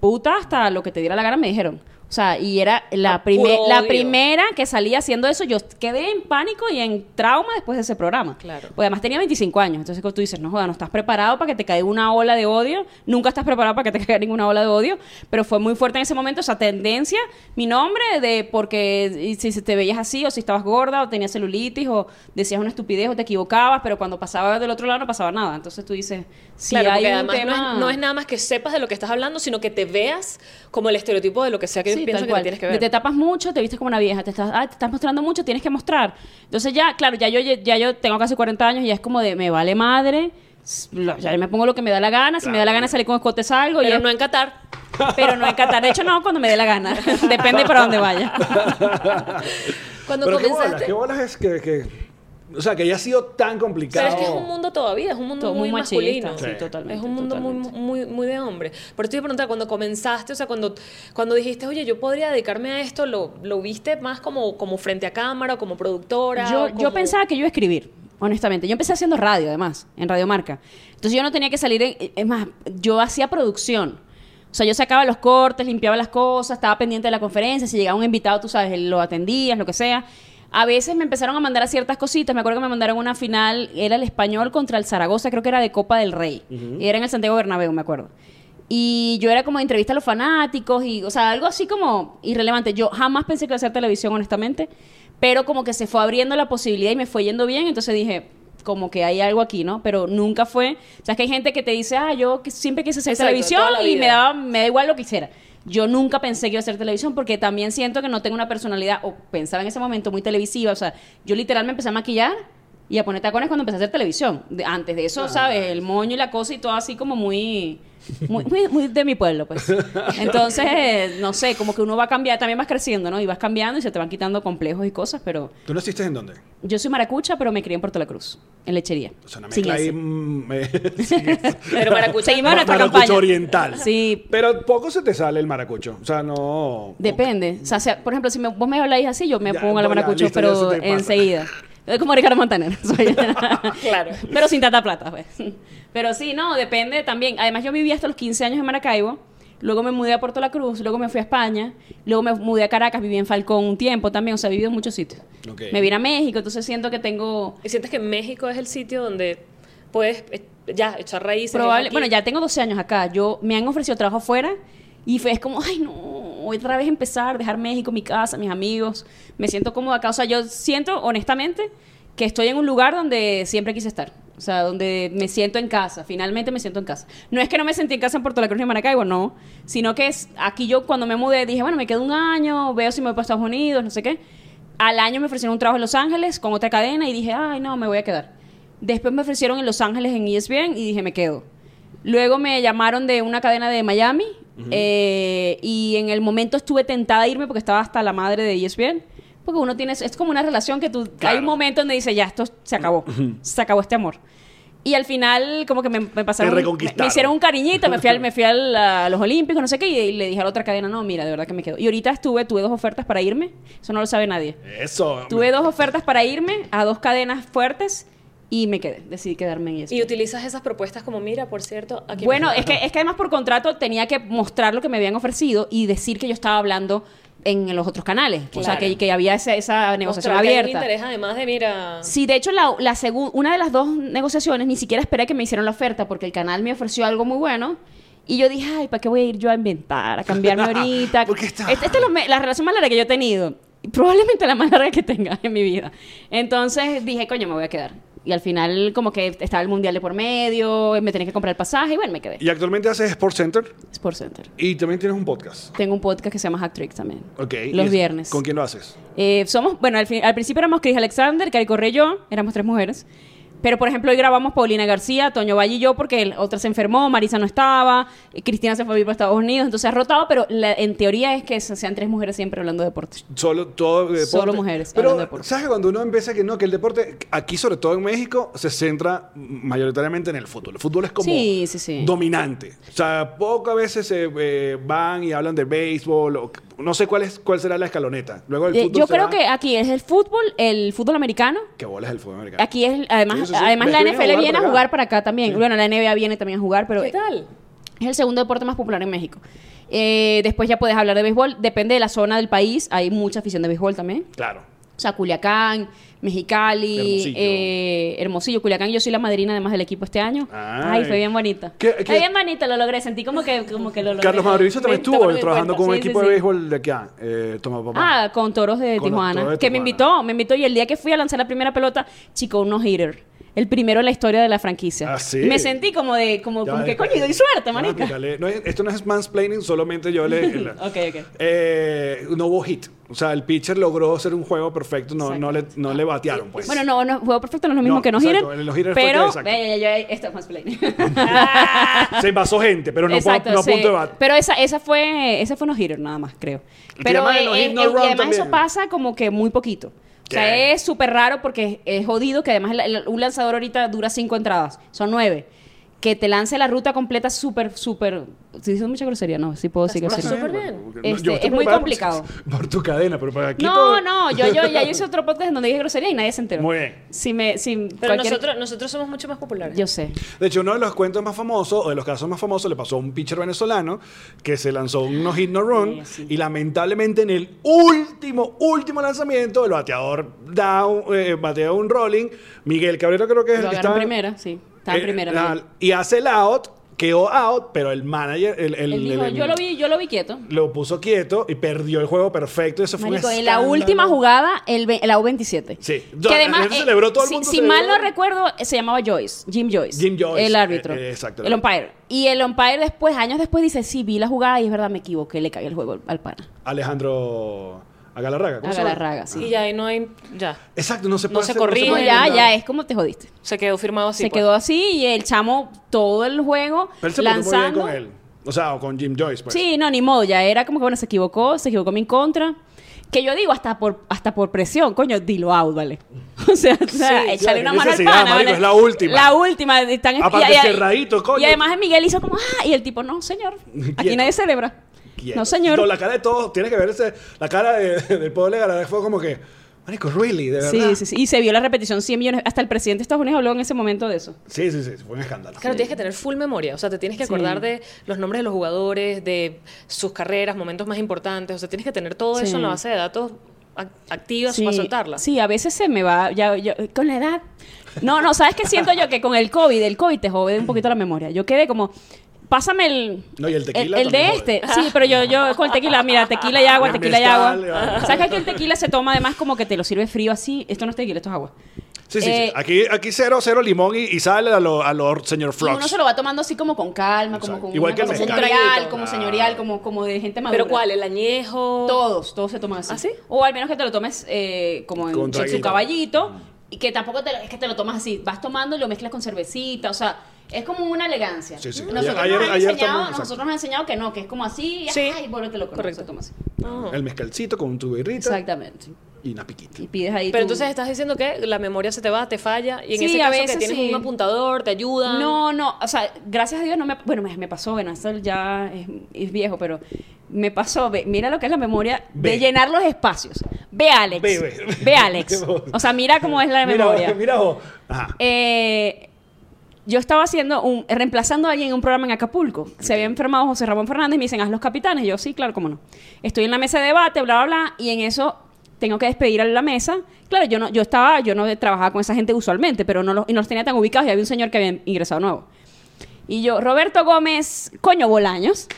puta hasta lo que te diera la gana me dijeron. O sea, y era la, Ah, la primera que salía haciendo eso. Yo quedé en pánico y en trauma después de ese programa. Claro. Porque además tenía 25 años. Entonces, cuando tú dices, no joda, no estás preparado para que te caiga una ola de odio. Nunca estás preparado para que te caiga ninguna ola de odio. Pero fue muy fuerte en ese momento esa tendencia. Mi nombre de porque si te veías así, o si estabas gorda, o tenías celulitis, o decías una estupidez, o te equivocabas. Pero cuando pasaba del otro lado no pasaba nada. Entonces tú dices, si claro, hay un tema... no, es, no es nada más que sepas de lo que estás hablando, sino que te veas como el estereotipo de lo que sea que Sí, tal que cual. te tienes que De ver. Te tapas mucho, te vistes como una vieja, te estás, ah, te estás mostrando mucho, tienes que mostrar. Entonces ya, claro, ya yo, ya yo tengo casi 40 años y ya es como de, me vale madre, ya me pongo lo que me da la gana, si me da la gana salir con escote salgo, y Pero es- no en Qatar. pero no en Qatar. De hecho, no, cuando me dé la gana. Depende para dónde vaya. Cuando Pero qué bolas, comenzaste... qué bolas es que, que- O sea, que haya sido tan complicado. Pero es que es un mundo todavía, es un mundo Todo muy, muy masculino. sí, Sí. totalmente. Es un mundo muy, totalmente. muy, muy de hombre. Por eso te iba a preguntar, cuando comenzaste, o sea, cuando, cuando dijiste, oye, yo podría dedicarme a esto, ¿lo, lo viste más como, como frente a cámara o como productora? Yo, o yo pensaba que yo iba a escribir, honestamente. Yo empecé haciendo radio, además, en Radio Marca. Entonces yo no tenía que salir en... Es más, yo hacía producción. O sea, yo sacaba los cortes, limpiaba las cosas, estaba pendiente de la conferencia. Si llegaba un invitado, tú sabes, lo atendías, lo que sea. A veces me empezaron a mandar a ciertas cositas. Me acuerdo que me mandaron una final, era el español contra el Zaragoza, creo que era de Copa del Rey. Y era en el Santiago Bernabéu, me acuerdo. Y yo era como de entrevista a los fanáticos y, o sea, algo así como irrelevante. Yo jamás pensé que iba a hacer televisión, honestamente, pero como que se fue abriendo la posibilidad y me fue yendo bien, entonces dije, como que hay algo aquí, ¿no? Pero nunca fue, o sea, es que hay gente que te dice, ah, yo siempre quise hacer Exacto, televisión y vida. me daba, me da igual lo que hiciera. Yo nunca pensé que iba a hacer televisión porque también siento que no tengo una personalidad, o pensaba en ese momento muy televisiva, o sea, yo literal me empecé a maquillar y a poner tacones cuando empecé a hacer televisión. De- antes de eso, ¿sabes? El moño y la cosa y todo así como muy... Muy, muy, muy de mi pueblo, pues. Entonces, no sé, como que uno va cambiando, también vas creciendo, ¿no? Y vas cambiando y se te van quitando complejos y cosas, pero ¿Tú naciste en dónde? yo soy maracucha, pero me crié en Puerto La Cruz, en lechería. O sea, una Sin mezcla ahí. ese. mm, eh, Pero maracucha. Seguimos nuestra maracucho campaña. oriental. Sí, Pero poco se te sale el maracucho. O sea, no. depende. O sea, por ejemplo, si me- vos me habláis así, yo me Ya, pongo a bueno, maracucho, listo, pero enseguida. Es como Ricardo Montaner. soy. Claro. Pero sin tanta plata, pues. Pero sí, no, depende también. Además, yo viví hasta los 15 años en Maracaibo. Luego me mudé a Puerto La Cruz, luego me fui a España, luego me mudé a Caracas, viví en Falcón un tiempo también, o sea, he vivido en muchos sitios. Me vine a México, entonces siento que tengo ¿Y sientes que México es el sitio donde puedes eh, ya echar raíces? Probable, bueno, ya tengo 12 años acá. Yo me han ofrecido trabajo afuera y fue es como, ay, no, otra vez empezar, dejar México, mi casa, mis amigos. Me siento cómoda acá. O sea, yo siento, honestamente, que estoy en un lugar donde siempre quise estar. O sea, donde me siento en casa. Finalmente me siento en casa. No es que no me sentí en casa en Puerto La Cruz ni en Maracaibo, no. Sino que es aquí yo cuando me mudé dije, bueno, me quedo un año, veo si me voy para Estados Unidos, no sé qué. Al año me ofrecieron un trabajo en Los Ángeles con otra cadena y dije, ay, no, me voy a quedar. Después me ofrecieron en Los Ángeles en ESPN y dije, me quedo. Luego me llamaron de una cadena de Miami eh, y en el momento estuve tentada a irme porque estaba hasta la madre de ESPN. Porque uno tiene, es como una relación que tú, hay un momento donde dice, ya, esto se acabó, se acabó este amor. Y al final, como que me, me pasaron. Me, me hicieron un cariñito, me fui, al- me fui al- a los Olímpicos, no sé qué, y, le dije a la otra cadena, no, mira, de verdad que me quedo. Y ahorita estuve, tuve dos ofertas para irme, eso no lo sabe nadie. Eso. Tuve dos ofertas para irme a dos cadenas fuertes y me quedé, decidí quedarme en E ESPN. Y utilizas esas propuestas como, mira, por cierto, aquí Bueno, es que, es que además por contrato tenía que mostrar lo que me habían ofrecido y decir que yo estaba hablando en los otros canales. O sea, Claro. que, que había esa, esa negociación Mostrar que hay un abierta. interés además de, mira... Sí, de hecho, la, la una de las dos negociaciones ni siquiera esperé que me hicieran la oferta porque el canal me ofreció algo muy bueno. Y yo dije, ay, ¿para qué voy a ir yo a inventar, a cambiarme ahorita? Porque está- Esta esta es la relación más larga que yo he tenido. Probablemente la más larga que tenga en mi vida. Entonces dije, coño, me voy a quedar. Y al final, como que estaba el mundial de por medio, me tenía que comprar el pasaje y bueno, me quedé. Y actualmente haces Sports Center Sports Center. y también tienes un podcast. Tengo un podcast que se llama Hack Tricks también. Ok. ¿Y Los es- viernes. ¿Con quién lo haces? Eh, somos, bueno, al, fin- al principio éramos Chris Alexander, Cari Correa y yo, éramos tres mujeres. Pero, por ejemplo, hoy grabamos Paulina García, Toño Valle y yo, porque el- otra se enfermó, Marisa no estaba, eh, Cristina se fue a vivir para Estados Unidos, entonces ha rotado, pero la- en teoría es que se- sean tres mujeres siempre hablando de deportes. Solo todo deporte. Solo mujeres Pero, hablando de deporte. ¿sabes cuando uno empieza que no, que el deporte, aquí sobre todo en México, se centra mayoritariamente en el fútbol? El fútbol es como Sí, sí, sí. dominante. O sea, pocas veces se eh, van y hablan de béisbol. o- no sé cuál, es, cuál será la escaloneta. Luego el Eh, fútbol yo creo que aquí es el fútbol, el fútbol americano. ¿Qué bola es el fútbol americano? Aquí es, además, Sí, sí, sí. además la que viene a NFL jugar viene para a acá. jugar para acá también. Sí. Bueno, la NBA viene también a jugar, pero ¿Qué tal? es el segundo deporte más popular en México. Eh, después ya puedes hablar de béisbol, depende de la zona del país, hay mucha afición de béisbol también. Claro. O sea, Culiacán, Mexicali, Hermosillo. eh, Hermosillo, Culiacán. Yo soy la madrina además del equipo este año. Ay. Ay, fue bien bonita. ¿Qué- Fue bien bonita, lo logré. Sentí como que, como que lo logré. Carlos Mauricio también estuvo trabajando con un Sí, sí, equipo de béisbol de acá. Eh, toma papá. Ah, con toros de Con Tijuana. Toros de que me invitó, me invitó. Y el día que fui a lanzar la primera pelota, chico, un no-hitter. El primero en la historia de la franquicia. Ah, sí. Me sentí como de, como, Ya, como que coño, doy suerte, manica. explícale. No es- esto no es mansplaining, solamente yo le... la- Ok, ok. Eh, no hubo hit. O sea, el pitcher logró hacer un juego perfecto, no, no, le, no le batearon, pues. Bueno, no, no, juego perfecto no es lo mismo No, que no exacto, fue Pero, que- eh, yo- esto es más play. Se envasó gente, pero no, Exacto, no sí. punto de bat. Pero esa, esa fue, ese fue no hitter nada más, creo. Pero eh, eh, eh, y además eso pasa como que muy poquito. O sea, es súper raro porque es, jodido que además un lanzador ahorita dura cinco entradas, son nueve. Que te lance la ruta completa súper, súper... Si dices mucha grosería, no, sí puedo decir Está grosería. súper bien. Este, es muy complicado. Por, por tu cadena, pero para aquí No, todo- no, yo, yo ya hice otro podcast en donde dije grosería y nadie se enteró. Muy bien. Si me, si Pero cualquier- nosotros, nosotros somos mucho más populares. Yo sé. De hecho, uno de los cuentos más famosos, o de los casos más famosos, le pasó a un pitcher venezolano que se lanzó un no hit, no run, y lamentablemente en el último, último lanzamiento, el bateador da un, eh, batea un rolling, Miguel Cabrera creo que es Lo en primera, sí. Estaba en eh, primera. y hace el out, quedó out, pero el manager, el, el- Él dijo, el- yo lo vi, yo lo vi quieto. lo puso quieto y perdió el juego perfecto. Eso fue un Marico, en la última jugada, el, ve- la U27. Sí. Que además, Él celebró, todo el si, mundo si mal no recuerdo, eh, se llamaba Joyce, Jim Joyce. Jim Joyce, El árbitro. eh, eh, exacto. El umpire. Y el umpire después, años después, dice, sí, vi la jugada y es verdad, me equivoqué, le cagué el juego al pana. Alejandro Agalarraga. ¿cómo A se llama? Galarraga, sí. Y ya ahí no hay. Ya. Exacto, no se No puede se hacer- corrige. No, puede ya, nada. ya, es como te jodiste. Se quedó firmado así. se pues. quedó así y el chamo todo el juego Pero él se portó muy bien lanzando. con él. O sea, o con Jim Joyce, pues. Sí, no, ni modo, ya era como que bueno, se equivocó, se equivocó en mi contra. Que yo digo, hasta por, hasta por presión, coño, dilo out, ¿vale? O sea, o sea Sí, échale una mano al necesidad, pana, marico, ¿vale? es la última. La última. Están, Aparte, cerradito, coño. Y además Miguel hizo como, ah, y el tipo, no, señor, aquí Quieto. nadie celebra. Quieto. No, señor. No, la cara de todos, tiene que ver ese, la cara de- del pobre Galarraga fue como que, marico, really, de verdad. Sí, sí, sí. Y se vio la repetición 100 millones. Hasta el presidente de Estados Unidos habló en ese momento de eso. Sí, sí, sí, fue un escándalo. Claro, tienes que tener full memoria. O sea, te tienes que Sí. acordar de los nombres de los jugadores, de sus carreras, momentos más importantes. O sea, tienes que tener todo Sí. eso en la base de datos ac- activas Sí, para soltarla. Sí, a veces se me va, ya, ya- con la edad. No, no, ¿sabes qué siento yo? Que con el COVID, el COVID te jode un poquito la memoria. Yo quedé como, pásame el... No, y el tequila El, de este, sí, pero yo, yo con el tequila, mira, tequila y agua, tequila y agua. ¿Sabes que aquí el tequila se toma además como que te lo sirve frío así? Esto no es tequila, esto es agua. Sí, sí, Eh, sí. Aquí, aquí cero, cero limón y, y sale a lo, a lo señor Frogs. uno se lo va tomando así como con calma, como Exacto. con Igual una que el cosa mezcal. señorial, como Ah. señorial, como, como de gente madura. ¿Pero cuál? ¿El añejo? Todos, todos se toman así. ¿Ah, sí? O al menos que te lo tomes eh, como en su caballito. Y que tampoco te, lo- es que te lo tomas así. Vas tomando y lo mezclas con cervecita. O sea, es como una elegancia. Sí, sí. Nosotros, Ayer- nos han ayer enseñado, tomamos, exacto. nosotros nos han enseñado que no, que es como así. Sí. Ay, vuélvete loco. no, Correcto. se toma así. No. El mezcalcito con tu birrita Exactamente. y una piquita. Y pides ahí Pero tu- entonces estás diciendo que la memoria se te va, te falla, y en Sí, ese a caso veces que tienes sí. un apuntador, te ayuda. No, no, o sea, gracias a Dios no me... Bueno, me, me pasó, bueno, esto ya es, es viejo, pero me pasó, ve, mira lo que es la memoria Ve. de llenar los espacios. Ve, Alex. Ve, ve. Ve, Alex. O sea, mira cómo es la memoria. mira vos. Ajá. Eh, yo estaba haciendo un, reemplazando a alguien en un programa en Acapulco. Se había enfermado José Ramón Fernández y me dicen, haz los capitanes. Y yo, sí, claro, cómo no. Estoy en la mesa de debate, bla, bla, bla, y en eso tengo que despedir a la mesa. Claro, yo no, yo estaba, yo no trabajaba con esa gente usualmente, pero no los, y no los tenía tan ubicados y había un señor que había ingresado nuevo. Y yo, Roberto Gómez, coño, Bolaños.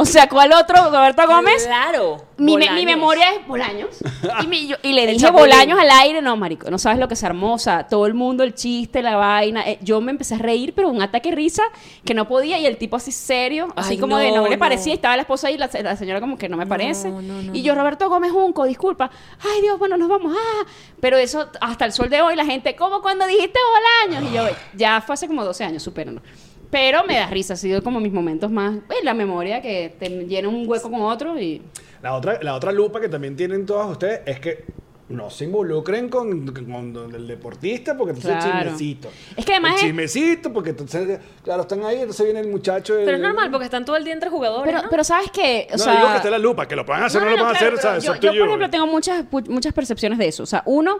O sea, ¿cuál otro? Roberto Gómez. Claro. Mi, me- mi Bolaños. memoria es Bolaños. Y, mi- yo- y le El dije Chapulín. Bolaños al aire. No, marico, no sabes lo que se armó. O sea, todo el mundo, el chiste, la vaina. Eh, yo me empecé a reír, pero un ataque de risa que no podía. Y el tipo así serio, así Ay, como de no no, le no. parecía. Y estaba la esposa ahí, la, la señora como que no me parece. no, no, y yo, Roberto Gómez Junco, disculpa. Ay, Dios, bueno, nos vamos. Ah. Pero eso, hasta el sol de hoy, la gente, como cuando dijiste Bolaños. Y yo, ya fue hace como 12 años, supérenlo. Pero me da risa, ha sido como mis momentos más. pues, la memoria que te llena un hueco con otro y. La otra, la otra lupa que también tienen todas ustedes es que no se involucren con, con el deportista porque entonces es Claro. chismecito. Es que además El es- chismecito porque entonces, claro, están ahí, entonces viene el muchacho. Pero es normal porque están todo el día entre jugadores. Pero, ¿no? pero ¿sabes qué? O No, sea, digo que esté la lupa, que lo puedan hacer o no, lo puedan claro, hacer, ¿sabes? Yo, yo, por ejemplo, tengo muchas, muchas percepciones de eso. O sea, uno,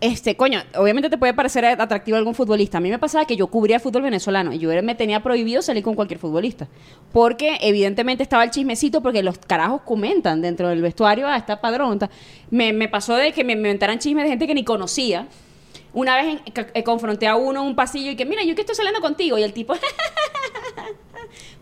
este, coño, obviamente te puede parecer atractivo algún futbolista. A mí me pasaba que yo cubría fútbol venezolano y yo me tenía prohibido salir con cualquier futbolista. Porque evidentemente estaba el chismecito porque los carajos comentan dentro del vestuario, ah, está padrón. ta". Me, me pasó de que me inventaran chismes de gente que ni conocía. Una vez en- ca- eh, confronté a uno en un pasillo y que, mira, yo que estoy saliendo contigo. Y el tipo,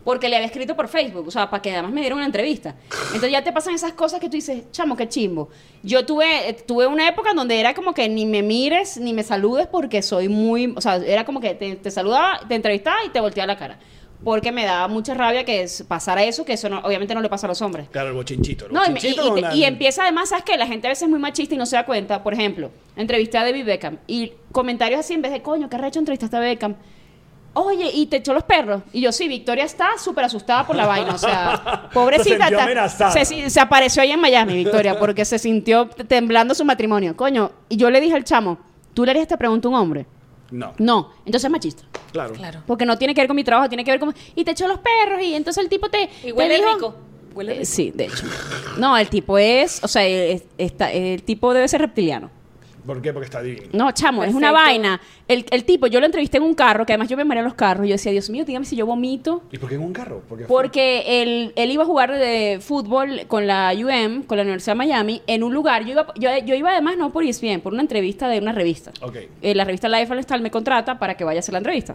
porque le había escrito por Facebook, o sea, para que además me dieran una entrevista. Entonces ya te pasan esas cosas que tú dices, chamo, qué chimbo. Yo tuve, eh, tuve una época donde era como que ni me mires ni me saludes porque soy muy, o sea, era como que te, te saludaba, te entrevistaba y te volteaba la cara. Porque me daba mucha rabia que es- pasara eso, que eso no- obviamente no le pasa a los hombres. Claro, el bochinchito. el No, y, me- y- y te- y empieza además, ¿sabes qué? La gente a veces es muy machista y no se da cuenta. Por ejemplo, entrevisté a David Beckham y comentarios así en vez de, coño, qué recho entrevistaste a Beckham. Oye, ¿y te echó los perros? Y yo, sí, Victoria está súper asustada por la vaina. O sea, pobrecita. Se se, si- se apareció ahí en Miami, Victoria, porque se sintió temblando su matrimonio. Coño, y yo le dije al chamo, ¿tú le harías esta pregunta a un hombre? No, No, entonces es machista. claro. Claro. Porque no tiene que ver con mi trabajo, tiene que ver con... Y te echó los perros y entonces el tipo te... Y te huele dijo- rico. Huele Eh, rico. sí, de hecho. No, el tipo es... O sea, es- está- el tipo debe ser reptiliano. ¿Por qué? Porque está divino. No, chamo, es una vaina. El, el tipo, yo lo entrevisté en un carro, que además yo me mareé en los carros. Y yo decía, Dios mío, dígame si yo vomito. ¿Y por qué en un carro? Porque, Porque él, él iba a jugar de fútbol con la UM, con la Universidad de Miami, en un lugar. Yo iba, yo, yo iba además no por ESPN, por una entrevista de una revista. Ok. Eh, la revista Life Style me contrata para que vaya a hacer la entrevista.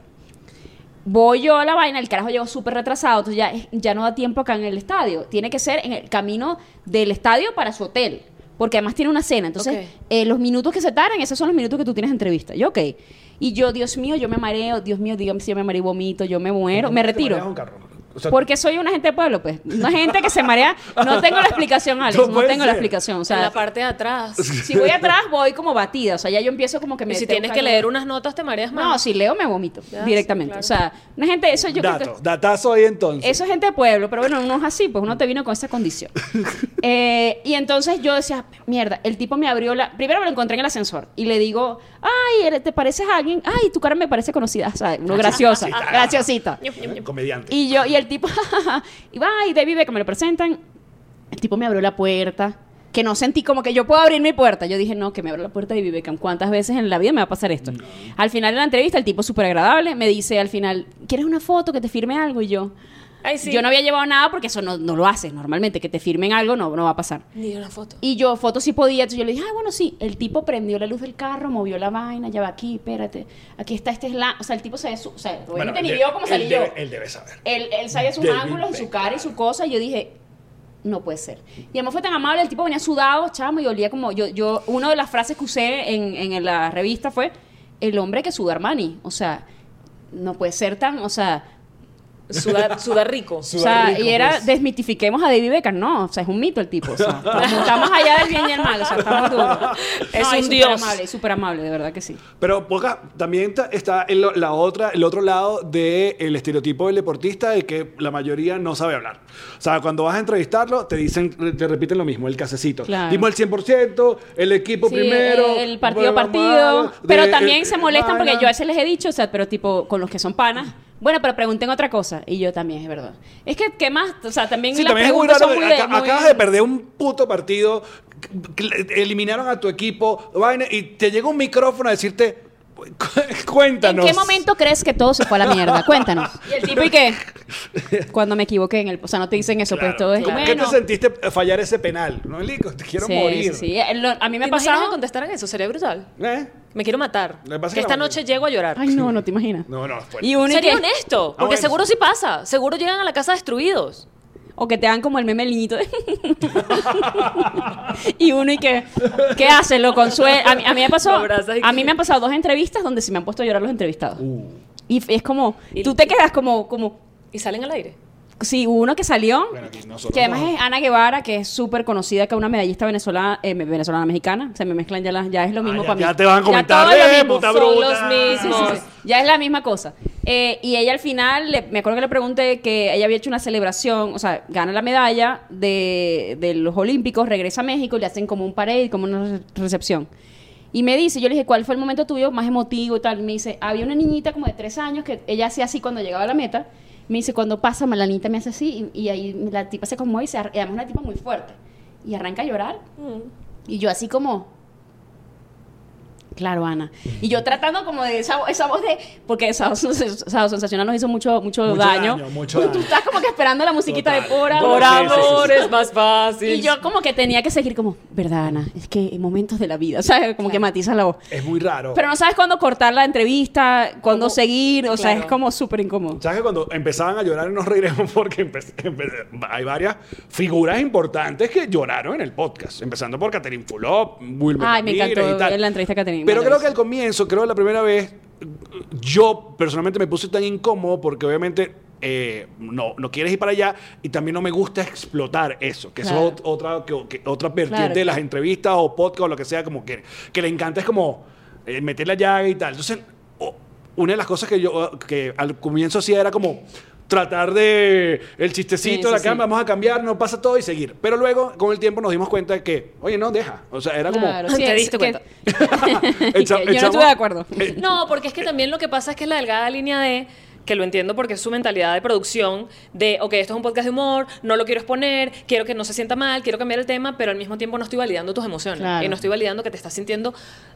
Voy yo a la vaina, el carajo llegó súper retrasado, entonces ya, ya no da tiempo acá en el estadio. Tiene que ser en el camino del estadio para su hotel. Porque además tiene una cena. Entonces, eh, los minutos que se tardan, esos son los minutos que tú tienes de entrevista. Yo, ok. Y yo, Dios mío, yo me mareo. Dios mío, dígame si yo me mareo y vomito. Yo me muero. ¿Cómo Me retiro. un carro? O sea, Porque soy una gente de pueblo, pues. Una gente que se marea. No tengo la explicación, Alex. No No, tengo ser. la explicación. O en sea, la parte de atrás. si voy atrás, voy como batida. O sea, ya yo empiezo como que me. y si tienes que leer unas notas, te mareas más. No, si leo, me vomito Ya, directamente. sí, claro. O sea, una gente. Eso yo creo que- Dato, datazo ahí entonces. eso es gente de pueblo, pero bueno, no es así, pues uno te vino con esa condición. Eh, y entonces yo decía, mierda, el tipo me abrió la... Primero me lo encontré en el ascensor y le digo, ay, ¿eres- ¿te pareces a alguien? Ay, tu cara me parece conocida, ¿sabes? Uno graciosa, graciosita. Comediante. Y yo, y el tipo, y va, y David Beckham me lo presentan. El tipo me abrió la puerta, que no sentí como que yo puedo abrir mi puerta. Yo dije, no, que me abra la puerta David Beckham. ¿Cuántas veces en la vida me va a pasar esto? Al final de la entrevista, el tipo súper agradable me dice al final, ¿quieres una foto que te firme algo? Y yo, Ay, sí. yo no había llevado nada porque eso no, no lo haces normalmente, que te firmen algo no, no va a pasar. Ni una foto. Y yo, fotos sí podía, entonces yo le dije, ah, bueno, sí. El tipo prendió la luz del carro, movió la vaina, ya va aquí, espérate. Aquí está este slam. O sea, el tipo se ve su. O sea, obviamente ni vio cómo él salí yo. Él debe saber. Él, él sabía sus David ángulos y su cara y su cosa. Y yo dije, no puede ser. Y además fue tan amable, el tipo venía sudado, chamo, y olía como. Yo, yo, una de las frases que usé en, en la revista fue: el hombre que suda Armani. O sea, no puede ser tan. O sea. Suda, suda rico. O sea, y era desmitifiquemos a David Beckham, no, o sea, es un mito el tipo, o sea, está más allá del bien y el mal, o sea, está muy duro. Es No, un súper dios. amable, súper amable, de verdad que sí. Pero poca, también ta- está el, la otra, el otro lado del estereotipo del deportista de que la mayoría no sabe hablar. O sea, cuando vas a entrevistarlo, te dicen, te repiten lo mismo, el casecito. Claro. Dimos el 100%, el equipo Sí, primero. el partido vamos partido, a- pero de- también el- se molestan porque yo a veces les he dicho, o sea, pero tipo con los que son panas, bueno, pero pregunten otra cosa, y yo también, es verdad. Es que, ¿qué más? O sea, también Sí, las también es muy raro. son muy de- aca- muy- Acabas de perder un puto partido, eliminaron a tu equipo, vaina, y te llega un micrófono a decirte, "Cu- cuéntanos. ¿En qué momento crees que todo se fue a la mierda? Cuéntanos. Y el tipo, ¿y qué? Cuando me equivoqué en el... O sea, no te dicen eso, Claro. pues todo es... ¿Cómo que bueno, te sentiste fallar ese penal? No, Lico, te quiero sí, morir. sí, sí. Eh, lo- A mí me ¿Te imaginas pasaba... que contestaran eso? Sería brutal. ¿Eh? Me quiero matar. Que esta noche llego a llorar. Ay, no, no te imaginas. No, no, fue. Y uno y Sería honesto, porque bueno. seguro sí pasa. Seguro llegan a la casa destruidos. O que te hagan como el meme niñito. y uno y que, ¿qué haces? Lo consuela. A mí, a mí me pasó, a que- mí me han pasado dos entrevistas donde se me han puesto a llorar los entrevistados. Uh. Y es como, Y- tú te quedas como, como, Y salen al aire. Sí, hubo uno que salió, Bueno, que además no. es Ana Guevara, que es súper conocida, que es una medallista venezolana, eh, venezolana mexicana, se me mezclan ya las, ya es lo mismo Ah, ya- para mí. ya te van a comentar, todo es lo "Eh, mismo. puta Son bruta". los mismos. Sí, sí, sí. Ya es la misma cosa. Eh, y ella al final, le- me acuerdo que le pregunté que ella había hecho una celebración, o sea, gana la medalla de, de los Olímpicos, regresa a México y le hacen como un parade, como una re- recepción. Y me dice, yo le dije, ¿cuál fue el momento tuyo más emotivo y tal? Y me dice, había una niñita como de tres años que ella hacía así cuando llegaba a la meta. Me dice, cuando pasa, la niñita me hace así y, y ahí la tipa se conmueve y se además una tipa muy fuerte. Y arranca a llorar. Y yo así como, Claro, Ana. Y yo tratando como de esa, esa voz de... Porque Sábado, Sábado Sensacional nos hizo mucho, mucho, Mucho daño. daño, mucho Tú daño. estás como que esperando la musiquita Total. de por amor. Por amor es más fácil. Y yo como que tenía que seguir como, verdad, Ana, es que en momentos de la vida, ¿sabes? Como que matizas la voz. Es muy raro. Pero no sabes cuándo cortar la entrevista, cuándo ¿Cómo? seguir, o sea, es como súper incómodo. ¿Sabes que cuando empezaban a llorar y nos reiremos porque empe- empe- hay varias figuras importantes que lloraron en el podcast? Empezando por Catherine Fulop, Wilmer Ay, me encantó y tal. la entrevista que Pero creo que al comienzo, creo la primera vez, yo personalmente me puse tan incómodo porque obviamente eh, no, no quieres ir para allá y también no me gusta explotar eso, que Claro. eso es ot- otra, que, que otra vertiente Claro, de las entrevistas o podcast o lo que sea, como que, que le encanta es como eh, meter la llaga y tal. Entonces, una de las cosas que yo que al comienzo hacía era como tratar de el chistecito Sí, de la sí, sí. cámara, vamos a cambiar, no pasa todo y seguir. Pero luego, con el tiempo, nos dimos cuenta de que, oye, no, deja. O sea, era Claro, como... sí, Te diste que-. Echa- yo no estuve de acuerdo. Eh, No, porque es que también lo que pasa es que es la delgada línea de que lo entiendo porque es su mentalidad de producción de, ok, esto es un podcast de humor, no lo quiero exponer, quiero que no se sienta mal, quiero cambiar el tema, pero al mismo tiempo no estoy validando tus emociones. Claro. Y no estoy validando que te estás sintiendo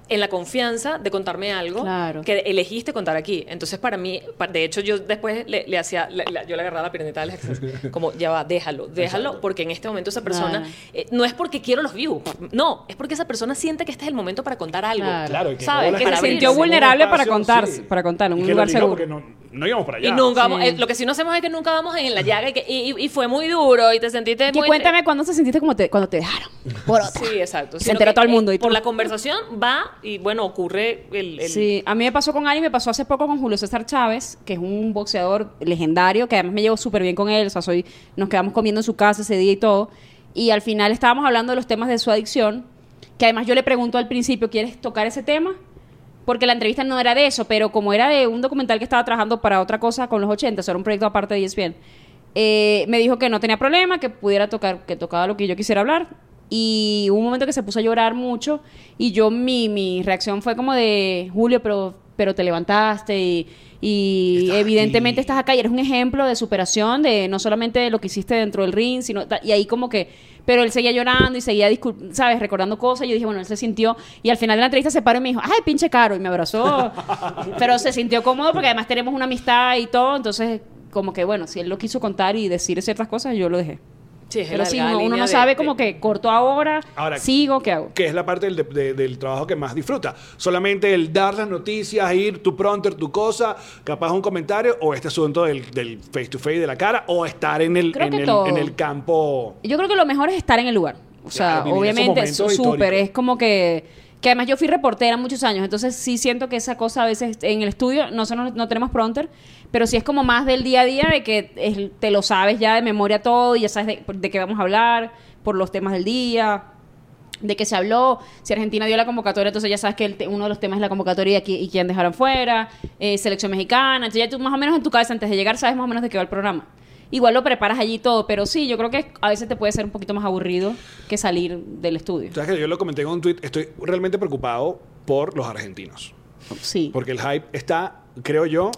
en la confianza de contarme algo Claro. que elegiste contar aquí. Entonces, para mí, de hecho, yo después le, le hacía, le- le- yo le agarraba la ex, como, ya va, déjalo, déjalo, porque en este momento esa persona, Claro. eh, no es porque quiero los views, no, es porque esa persona siente que este es el momento para contar algo. Claro. Que, ¿Sabes? Que se sintió vulnerable para contar- sí. para contar, en un lugar seguro. No, íbamos para allá. Y nunca vamos, Sí. eh, lo que sí no hacemos es que nunca vamos en la llaga y, que, y, y- y fue muy duro y te sentiste Que muy... cuéntame cuándo se sentiste como te, cuando te dejaron por otra. Sí, exacto. Se Sino enteró que, todo el eh, mundo y por tú. la conversación va y bueno, ocurre el... el- Sí, a mí me pasó con Ari, me pasó hace poco con Julio César Chávez, que es un boxeador legendario, que además me llevo súper bien con él, o sea, soy, nos quedamos comiendo en su casa ese día y todo, y al final estábamos hablando de los temas de su adicción, que además yo le pregunto al principio, ¿quieres tocar ese tema? Porque la entrevista no era de eso, pero como era de un documental que estaba trabajando para otra cosa con los 80, eso era un proyecto aparte de ESPN, eh, me dijo que no tenía problema, que pudiera tocar, que tocaba lo que yo quisiera hablar. Y hubo un momento que se puso a llorar mucho y yo mi, mi reacción fue como de, Julio, pero, pero te levantaste y, y Estás evidentemente aquí. estás acá y eres un ejemplo de superación, de no solamente de lo que hiciste dentro del ring, sino y ahí como que, pero él seguía llorando y seguía, ¿sabes? Recordando cosas. Y yo dije, bueno, él se sintió. Y al final de la entrevista se paró y me dijo, ay, pinche caro. Y me abrazó. pero se sintió cómodo porque además tenemos una amistad y todo. Entonces, como que, bueno, si él lo quiso contar y decir ciertas cosas, yo lo dejé. Sí, es Pero delgada uno, no de- sabe de- como que corto ahora, Ahora, sigo, ¿qué hago? que es la parte del, de- del trabajo que más disfruta. Solamente el dar las noticias, ir tu pronter, tu cosa, capaz un comentario, o este asunto del, del face to face de la cara, o estar en el, en el, todo. en el campo. Yo creo que lo mejor es estar en el lugar. O sea, Claro, obviamente, súper. Es como que. Que además yo fui reportera muchos años, entonces sí siento que esa cosa a veces en el estudio, nosotros no tenemos pronter, pero sí es como más del día a día de que te lo sabes ya de memoria todo y ya sabes de, qué vamos a hablar, por los temas del día, de qué se habló, si Argentina dio la convocatoria, entonces ya sabes que el uno de los temas es la convocatoria y, y quién dejaron fuera, eh, selección mexicana, entonces ya tú más o menos en tu cabeza antes de llegar sabes más o menos de qué va el programa. Igual lo preparas allí todo, pero sí, yo creo que a veces te puede ser un poquito más aburrido que salir del estudio. ¿Sabes que yo lo comenté en un tweet? Estoy realmente preocupado por los argentinos. Sí. Porque el hype está, creo yo,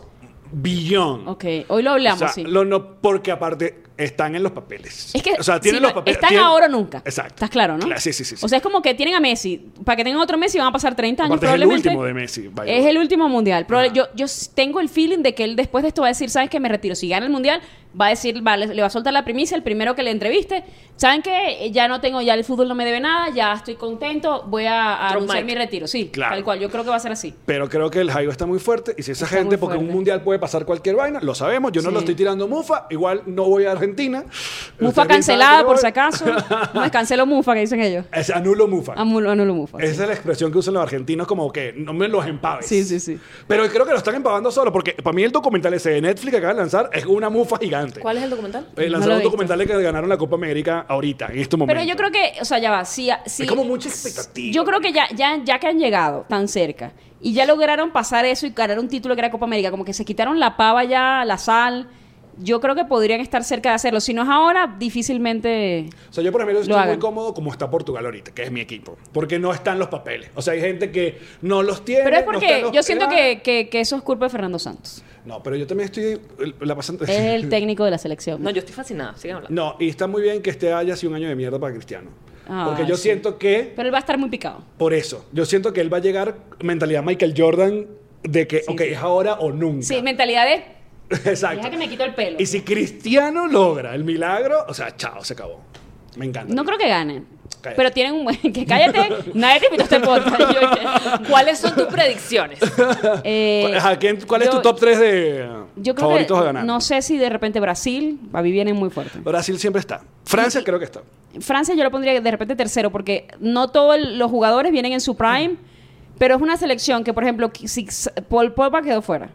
billón. Ok, hoy lo hablamos, O sea, sí. lo no, porque aparte están en los papeles. Es que o sea, tienen si los papeles. están tienen- ahora o nunca. Exacto. ¿Estás claro, no? Claro, sí, sí, sí. sí. O sea, es como que tienen a Messi. Para que tengan otro Messi van a pasar 30 años Aparte es el probablemente. último de Messi, Es el último mundial. Ajá. yo, yo tengo el feeling de que él después de esto va a decir, ¿sabes qué? Me retiro. Si gana el mundial, va a decir, va, le, le va a soltar la primicia, el primero que le entreviste. ¿Saben qué? Ya no tengo, ya el fútbol no me debe nada, ya estoy contento, voy a, a anunciar mi retiro. Sí, Claro. tal cual. Yo creo que va a ser así. Pero creo que el hype está muy fuerte. Y si esa Está gente, porque un mundial puede pasar cualquier vaina, lo sabemos. Yo no Sí. lo estoy tirando mufa. Igual no voy a Argentina. Mufa cancelada, que por si acaso. No es cancelo Mufa, que dicen ellos. Es anulo mufa. Anulo, anulo Mufa. sí. Esa es la expresión que usan los argentinos como que no me los empaves. Sí, sí, sí. Pero creo que lo están empavando solo porque para mí el documental ese de Netflix que acaban de lanzar es una mufa gigante. ¿Cuál es el documental? Eh, lanzaron un documental de que ganaron la Copa América ahorita, en este momento. Pero yo creo que, o sea, ya va. Si, si- Hay como mucha expectativa. Yo creo que ya, ya, ya que han llegado tan cerca y ya lograron pasar eso y ganar un título que era Copa América, como que se quitaron la pava ya, la sal. Yo creo que podrían estar cerca de hacerlo. Si no es ahora, difícilmente. O sea, yo por ejemplo estoy muy cómodo como está Portugal ahorita, que es mi equipo. Porque no están los papeles. O sea, hay gente que no los tiene. Pero es porque yo siento Ah. que, que- que eso es culpa de Fernando Santos. No, pero yo también estoy... La pasante... Es el técnico de la selección. No, yo estoy fascinada. Sigan hablando. No, y está muy bien que este haya sido un año de mierda para Cristiano. Ay, Porque yo sí. siento que... Pero él va a estar muy picado. Por eso, yo siento que él va a llegar mentalidad Michael Jordan de que, ok, es ahora o nunca. Sí, mentalidad de. Exacto. Deja que me quito el pelo. Y si Cristiano logra el milagro, o sea, chao, se acabó. Me encanta. No creo que gane. Cállate. Pero tienen un buen. Que cállate. Nadie te invitó a este podcast. Yo, ¿Cuáles son tus predicciones? Eh, Ajá, ¿quién- ¿Cuál es tu top 3 de Yo creo favoritos que a ganar? no sé si de repente Brasil, a mí viene muy fuerte. Brasil siempre está. Francia creo que está. Francia yo lo pondría de repente tercero porque no todos los jugadores vienen en su prime, pero es una selección que por ejemplo si Paul Pogba quedó fuera,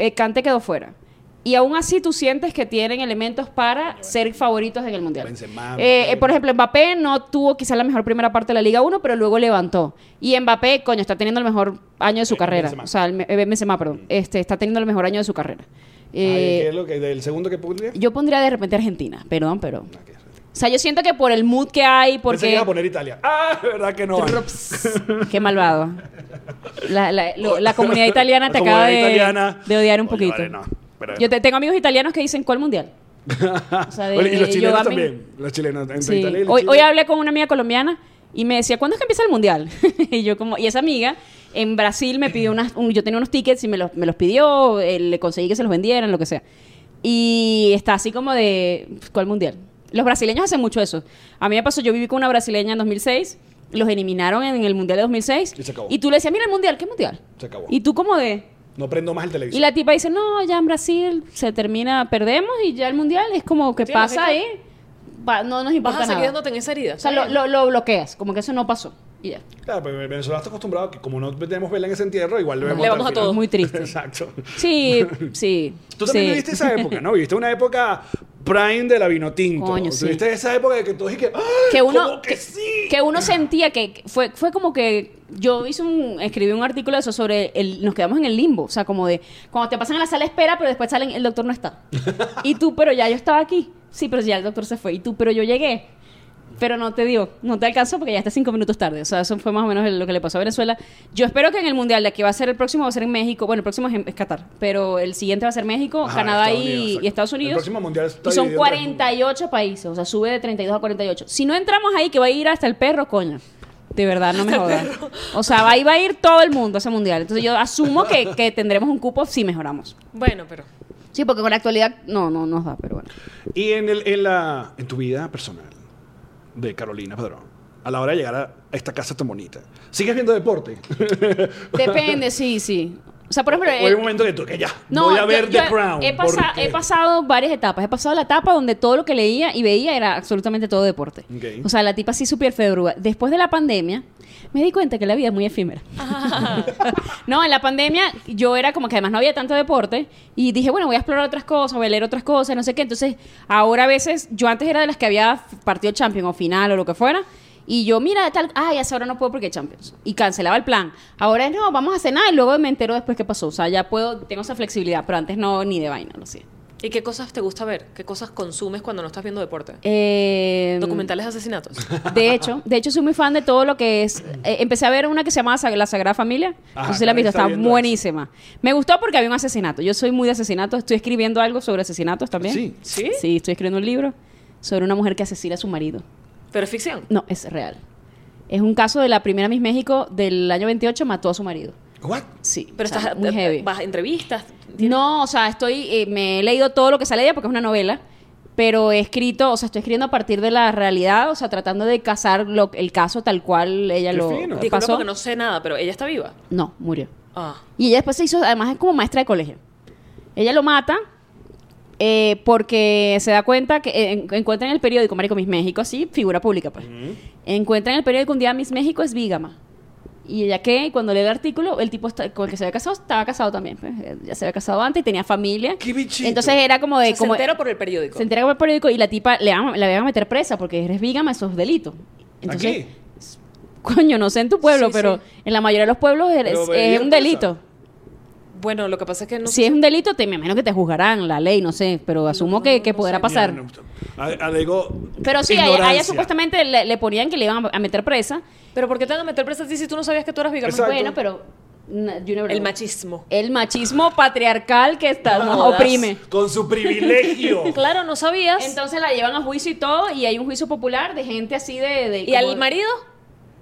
eh, Kante quedó fuera. Y aún así tú sientes que tienen elementos para ser favoritos en el Mundial. Benzema, Eh, eh, por ejemplo, Mbappé no tuvo quizás la mejor primera parte de la Liga 1, pero luego levantó. Y Mbappé, coño, está teniendo el mejor año de su Eh, carrera. Benzema. O sea, el, me- eh, Benzema, perdón. Este, está teniendo el mejor año de su carrera. Ay, Eh, ¿Qué es lo que del segundo que pondría? yo pondría de repente Argentina, perdón, pero... O sea, yo siento que por el mood que hay, Pensé que porque... iba a poner Italia. Ah, verdad que no. Qué malvado. La, la- lo- la comunidad italiana La te acaba comunidad italiana. de odiar un Oye, poquito. vale, no, pero- Yo te- tengo amigos italianos que dicen, ¿cuál mundial? O sea, de- y los chilenos también. Los chilenos. Entre Sí. Italia y Hoy, Chile. hoy hablé con una amiga colombiana y me decía, ¿cuándo es que empieza el mundial? y yo como, y esa amiga en Brasil me pidió unas, un- yo tenía unos tickets y me los, me los pidió, eh, le conseguí que se los vendieran, lo que sea. Y está así como de, ¿cuál mundial? Los brasileños hacen mucho eso. A mí me pasó, yo viví con una brasileña en 2006, los eliminaron en el mundial de 2006 Y se acabó. tú le decías, mira el mundial, ¿qué mundial? Se acabó. Y tú como de... No prendo más el televisor. Y la tipa dice, no, ya en Brasil se termina, perdemos y ya el mundial es como que Sí, pasa ahí, va- no nos Vas importa a seguir nada. dándote en esa herida. O sea, lo, lo- lo bloqueas, como que eso no pasó. Y ya. Claro, pero Venezuela está acostumbrado a que como no tenemos vela en ese entierro, igual le vemos Le vamos a todo. Muy triste. Exacto. Sí, sí. Tú también sí. viviste esa época, ¿no? Viviste una época prime de la vino tinto. Coño, sí. Tuviste esa época de que todos dije, ¡ay! que uno ¿cómo que, que, sí? que uno sentía que que fue fue como que yo hice un escribí un artículo de eso sobre el nos quedamos en el limbo, o sea, como de cuando te pasan a la sala de espera, pero después salen el doctor no está. y tú, pero ya yo estaba aquí. Sí, pero ya el doctor se fue y tú, pero yo llegué. Pero no te digo, no te alcanzó porque ya está cinco minutos tarde. O sea, eso fue más o menos lo que le pasó a Venezuela. Yo espero que en el Mundial de aquí va a ser el próximo, va a ser en México. Bueno, el próximo es, en- es Qatar. Pero el siguiente va a ser México, Ajá, Canadá Estados y, Unidos, exacto. y Estados Unidos. El próximo mundial está y son dividido en tres 48 países. O sea, sube de 32 a 48. Si no entramos ahí, que va a ir hasta el perro, coño. De verdad, no me jodas. O sea, va, ahí va a ir todo el mundo a ese mundial. Entonces yo asumo que, que tendremos un cupo si mejoramos. Bueno, pero. Sí, porque con la actualidad no, no nos da, pero bueno. Y en, el, en, la, en tu vida personal de Carolina Padrón, a la hora de llegar a esta casa tan bonita, ¿sigues viendo deporte? Depende, sí, sí. O sea, por ejemplo... o hay el- un momento que tú, que ya, No, voy a ver yo The Crown. He, pasa- porque- he pasado varias etapas. He pasado la etapa donde todo lo que leía y veía era absolutamente todo deporte. Ok. O sea, la tipa así súper fedruga. Después de la pandemia, me di cuenta que la vida es muy efímera. no, en la pandemia yo era como que además no había tanto deporte y dije, bueno, voy a explorar otras cosas, voy a leer otras cosas, no sé qué. Entonces, ahora a veces, yo antes era de las que había partido Champions o final o lo que fuera. Y yo, mira, tal, ay, a esa hora no puedo porque hay Champions. Y cancelaba el plan. Ahora es, no, vamos a cenar y luego me entero después qué pasó. O sea, ya puedo, tengo esa flexibilidad, pero antes no, ni de vaina, lo sé. ¿Y qué cosas te gusta ver? ¿Qué cosas consumes cuando no estás viendo deporte? Eh, Documentales de asesinatos. De hecho, de hecho soy muy fan de todo lo que es. eh, empecé a ver una que se llama La Sagrada Familia. Ajá, no sé si la visto, está está viendo eso. buenísima. Me gustó porque había un asesinato. Yo soy muy de asesinatos. Estoy escribiendo algo sobre asesinatos también. Sí. ¿Sí? Sí, estoy escribiendo un libro sobre una mujer que asesina a su marido. Pero es ficción. No, es real. Es un caso de la primera Miss México del año 28, mató a su marido. What? Sí. Pero o sea, estás muy heavy. vas a entrevistas. No, o sea, estoy, eh, me he leído todo lo que sale de ella porque es una novela, pero he escrito, o sea, estoy escribiendo a partir de la realidad, o sea, tratando de casar lo- el caso tal cual ella Qué lo fino. Disculpa pasó. porque no sé nada, pero ella está viva. No, murió. Ah. Y ella después se hizo, además es como maestra de colegio. Ella lo mata eh, porque se da cuenta que eh, en- encuentra en el periódico, Marico Miss México, así, figura pública, pues. Encuentra en el periódico un día Miss México es vígama. Y ella que, y cuando lee el artículo, el tipo está- con el que se había casado, estaba casado también. pues. Eh, Ya se había casado antes y tenía familia. ¡Qué bichito! Entonces era como O de... sea, como, se entera por el periódico. se entera por el periódico y la tipa le van, a- la van a meter presa porque eres vígama, eso es delito. Entonces, Aquí. coño, no sé en tu pueblo, Sí, pero sí. en la mayoría de los pueblos eres- Pero es un presa. Bueno, lo que pasa es que no si es un delito, te, me imagino que te juzgarán la ley, no sé, pero asumo que, que podrá pasar. Mira, no, Alegó. Pero sí, a ella, a ella supuestamente le, le ponían que le iban a, meter presa. Pero ¿por qué te van a meter presa a ti si tú no sabías que tú eras? Exacto. Bueno, pero... never El machismo. El machismo patriarcal que está, No oprime. Con su privilegio. Claro, no sabías. Entonces la llevan a juicio y todo, y hay un juicio popular de gente así de... de ¿Y al marido?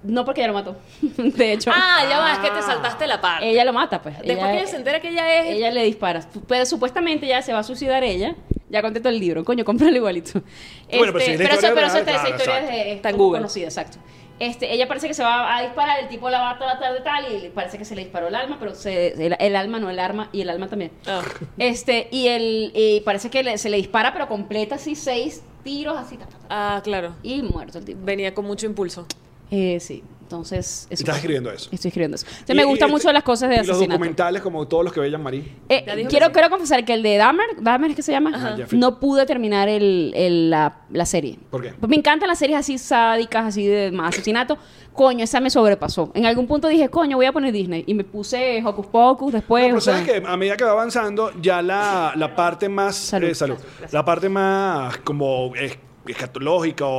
No, porque ella lo mató. De hecho, Ah, ya va, es que te saltaste la parte. ella lo mata, pues. Después que ella se entera que ella es... Ella le dispara. Pero supuestamente ya se va a suicidar ella. Ya conté todo el libro. Coño, cómpralo igualito. Bueno, pero Este, si pero, eso, historia pero eso- real, esa historia es, Está en Google. conocida, exacto. Este, ella parece que se va a disparar, el tipo la va a tratar de tal y parece que se le disparó el alma, pero se, el, el alma no el arma y el alma también. Ah. Este, y el y parece que le- se le dispara, pero completa así seis tiros así ta, ta, ta, Ah, claro. y muerto el tipo. Venía con mucho impulso. Eh, sí, entonces eso Estás escribiendo eso. Estoy escribiendo eso. O sea, Y- me gustan mucho las cosas de y Los documentales, como todos los que veían Marí. Eh, quiero, sí. quiero confesar que el de Dahmer, Dahmer es que se llama, Ajá, Jeffrey. no pude terminar el, el- la, la serie. ¿Por qué? Pues me encantan las series así sádicas, así de más asesinato. Coño, esa me sobrepasó. En algún punto dije, coño, voy a poner Disney. Y me puse Hocus Pocus después. No, pero o sea, sabes que a medida que va avanzando, ya la, la parte más. Salud. eh, salud. La parte más como escatológica o,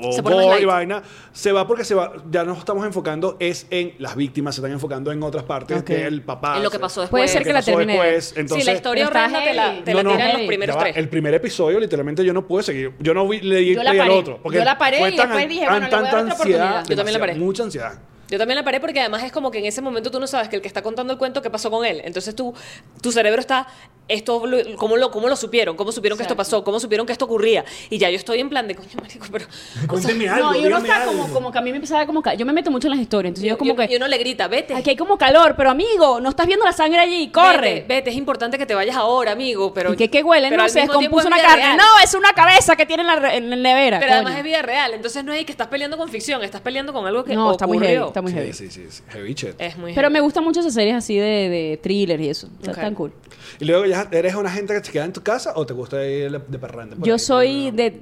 o, o Se y vaina se va porque se va ya nos estamos enfocando es en las víctimas se están enfocando en otras partes Ok. del papá En lo que pasó Puede después. ser lo que la termine. después. entonces sí, la historia horrenda te la, te no, la no, tiran los primeros va, tres. el primer episodio literalmente yo no pude seguir yo no vi leí Yo la leí al paré. otro porque Yo la paré y después dije, bueno, le voy a dar otra oportunidad. Yo también la paré. mucha ansiedad Yo también la paré porque además es como que en ese momento tú no sabes que el que está contando el cuento, ¿qué pasó con él? Entonces tú, tu cerebro está, esto, ¿cómo lo, cómo lo supieron? ¿Cómo supieron que esto Exacto. pasó? ¿Cómo supieron que esto ocurría? Y ya yo estoy en plan de, coño, marico, pero... cuénteme algo no, y uno dígame está como, como que a mí me empezaba como yo me meto mucho en las historias, entonces Y, yo como que y uno le grita, vete. aquí hay como calor, pero amigo, no estás viendo la sangre allí, corre. Vete, vete, es importante que te vayas ahora, amigo, pero... ¿Y qué, qué huele? pero No, al se descompuso es una carne. real. No, es una cabeza que tiene en la, re- en la nevera. Pero coño. además es vida real, entonces no es que estás peleando con ficción, estás peleando con algo que No, está muy ocurrió. heavy, está muy heavy. sí, sí, sí, sí, heavy shit. Es muy Pero heavy. me gustan mucho esas series así de, de thriller y eso. Está Ok. tan cool. y luego ya eres una gente que se queda en tu casa o te gusta ir de parranda Yo ahí? soy de.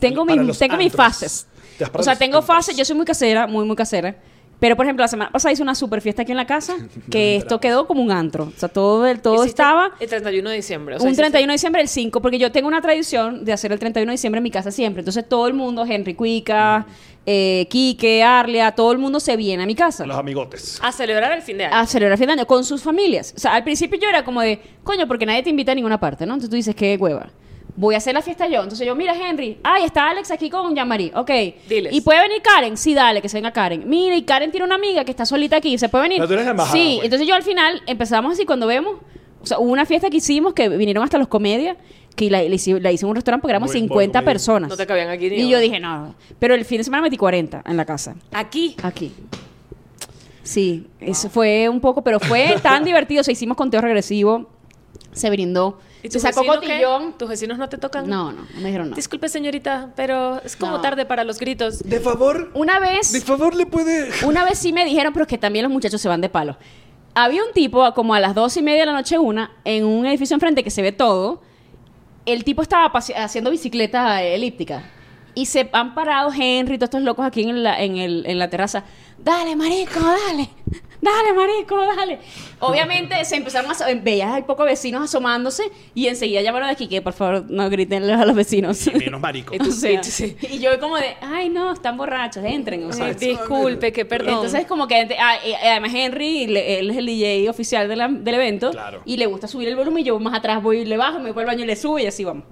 Tengo, mis, tengo mis fases. O sea, tengo fases. Yo soy muy casera, muy, muy casera. Pero, por ejemplo, la semana pasada hice una super fiesta aquí en la casa que esto quedó como un antro. O sea, todo, el, todo Hiciste estaba. El 31 de diciembre. o sea, Un hiciste- 31 de diciembre, el 5, porque yo tengo una tradición de hacer el 31 de diciembre en mi casa siempre. Entonces todo el mundo, Henry Cuica, eh, Quique, Arlea, todo el mundo se viene a mi casa los amigotes A celebrar el fin de año. a celebrar fin de año con sus familias. O sea, al principio yo era como de, coño, porque nadie te invita a ninguna parte, ¿no? Entonces tú dices, qué hueva. Voy a hacer la fiesta yo. Entonces yo, mira, Henry, ay, está Alex aquí con Jean-Marie. Ok. Diles. ¿Y puede venir Karen? Sí, dale, que se venga Karen. Mira, y Karen tiene una amiga que está solita aquí. ¿Se puede venir? No, tú eres la embajada, Sí. pues. Entonces yo al final empezamos así cuando vemos. O sea, hubo una fiesta que hicimos que vinieron hasta los comedias. Que la, la hice, la hice en un restaurante porque éramos Muy- muy 50 comida. personas. No te cabían aquí ni Y yo dije, no. Pero el fin de semana metí 40 en la casa. Aquí. Aquí. Sí, eso fue un poco, pero fue tan divertido. Se hicimos conteo regresivo. Se brindó. ¿Y Se tus sacó vecinos qué? cotillón. ¿Tus vecinos no te tocan? No, no, no me dijeron nada. Disculpe, señorita, pero es como No. tarde para los gritos. de favor Una de vez, favor le puede una vez sí me dijeron, pero es que también los muchachos se van de palo. Había un tipo, como a las dos y media de la noche una, en un edificio enfrente que se ve todo. El tipo estaba haciendo bicicleta elíptica. Y se han parado Henry y todos estos locos aquí en la, en el- en la terraza. Dale, marico, dale. Dale, marico, dale. Obviamente se empezaron a... so- Veías hay pocos vecinos asomándose y enseguida llamaron de aquí que por favor no griten a los vecinos. menos marico Y tú- O sea, sí. y yo como de, ay no, están borrachos, entren. O sea, Ay, disculpe, que perdón. entonces como que ah, y además Henry, él es el DJ oficial de la- del evento Claro. y le gusta subir el volumen y yo más atrás voy y le bajo, me voy al baño y le subo y así vamos.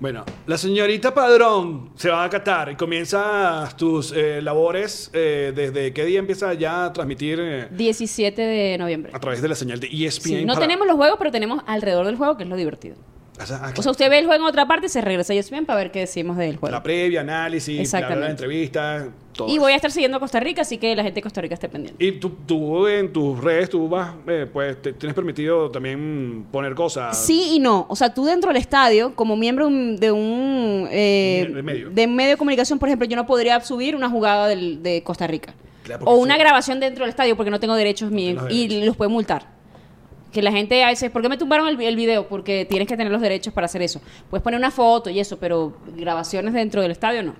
Bueno, la señorita Padrón se va a Qatar y comienza tus eh, labores. eh, ¿Desde qué día empieza ya a transmitir eh, 17 de noviembre. a través de la señal de ESPN? Sí, no para- tenemos los juegos, pero tenemos alrededor del juego, que es lo divertido. O sea, ah, O sea, usted ve el juego en otra parte y se regresa a ESPN para ver qué decimos del juego. la previa, análisis, bla, Exactamente. entrevistas, todo. Y voy a estar siguiendo a Costa Rica, así que la gente de Costa Rica esté pendiente. Y tú, tú en tus redes, tú vas, eh, pues, te- tienes permitido también poner cosas. Sí y no. O sea, tú dentro del estadio, como miembro de un eh, De medio. de medio de comunicación, por ejemplo, yo no podría subir una jugada del- de Costa Rica. Claro, o una sí. grabación dentro del estadio porque no tengo derechos míos y los pueden multar. Que la gente a veces, ¿por qué me tumbaron el, el video? Porque tienes que tener los derechos para hacer eso. Puedes poner una foto y eso, pero grabaciones dentro del estadio no.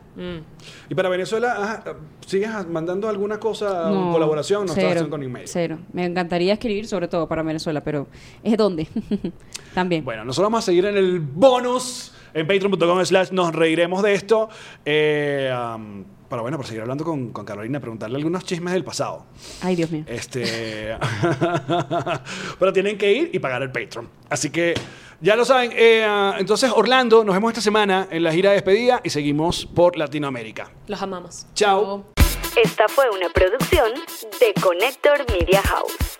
Y para Venezuela, ajá, ¿sigues mandando alguna cosa, No, colaboración? No estás cero, haciendo con email. Cero. Me encantaría escribir, sobre todo para Venezuela, pero ¿es dónde? También. Bueno, nosotros vamos a seguir en el bonus en patreon.com slash nos reiremos de esto. Eh, um, para bueno, para seguir hablando con, con Carolina, preguntarle algunos chismes del pasado. Ay, Dios mío. Este. Pero tienen que ir y pagar el Patreon. Así que ya lo saben. Eh, ah, entonces, Orlando, nos vemos esta semana en la gira de despedida y seguimos por Latinoamérica. Los amamos. Chao. Esta fue una producción de Connector Media House.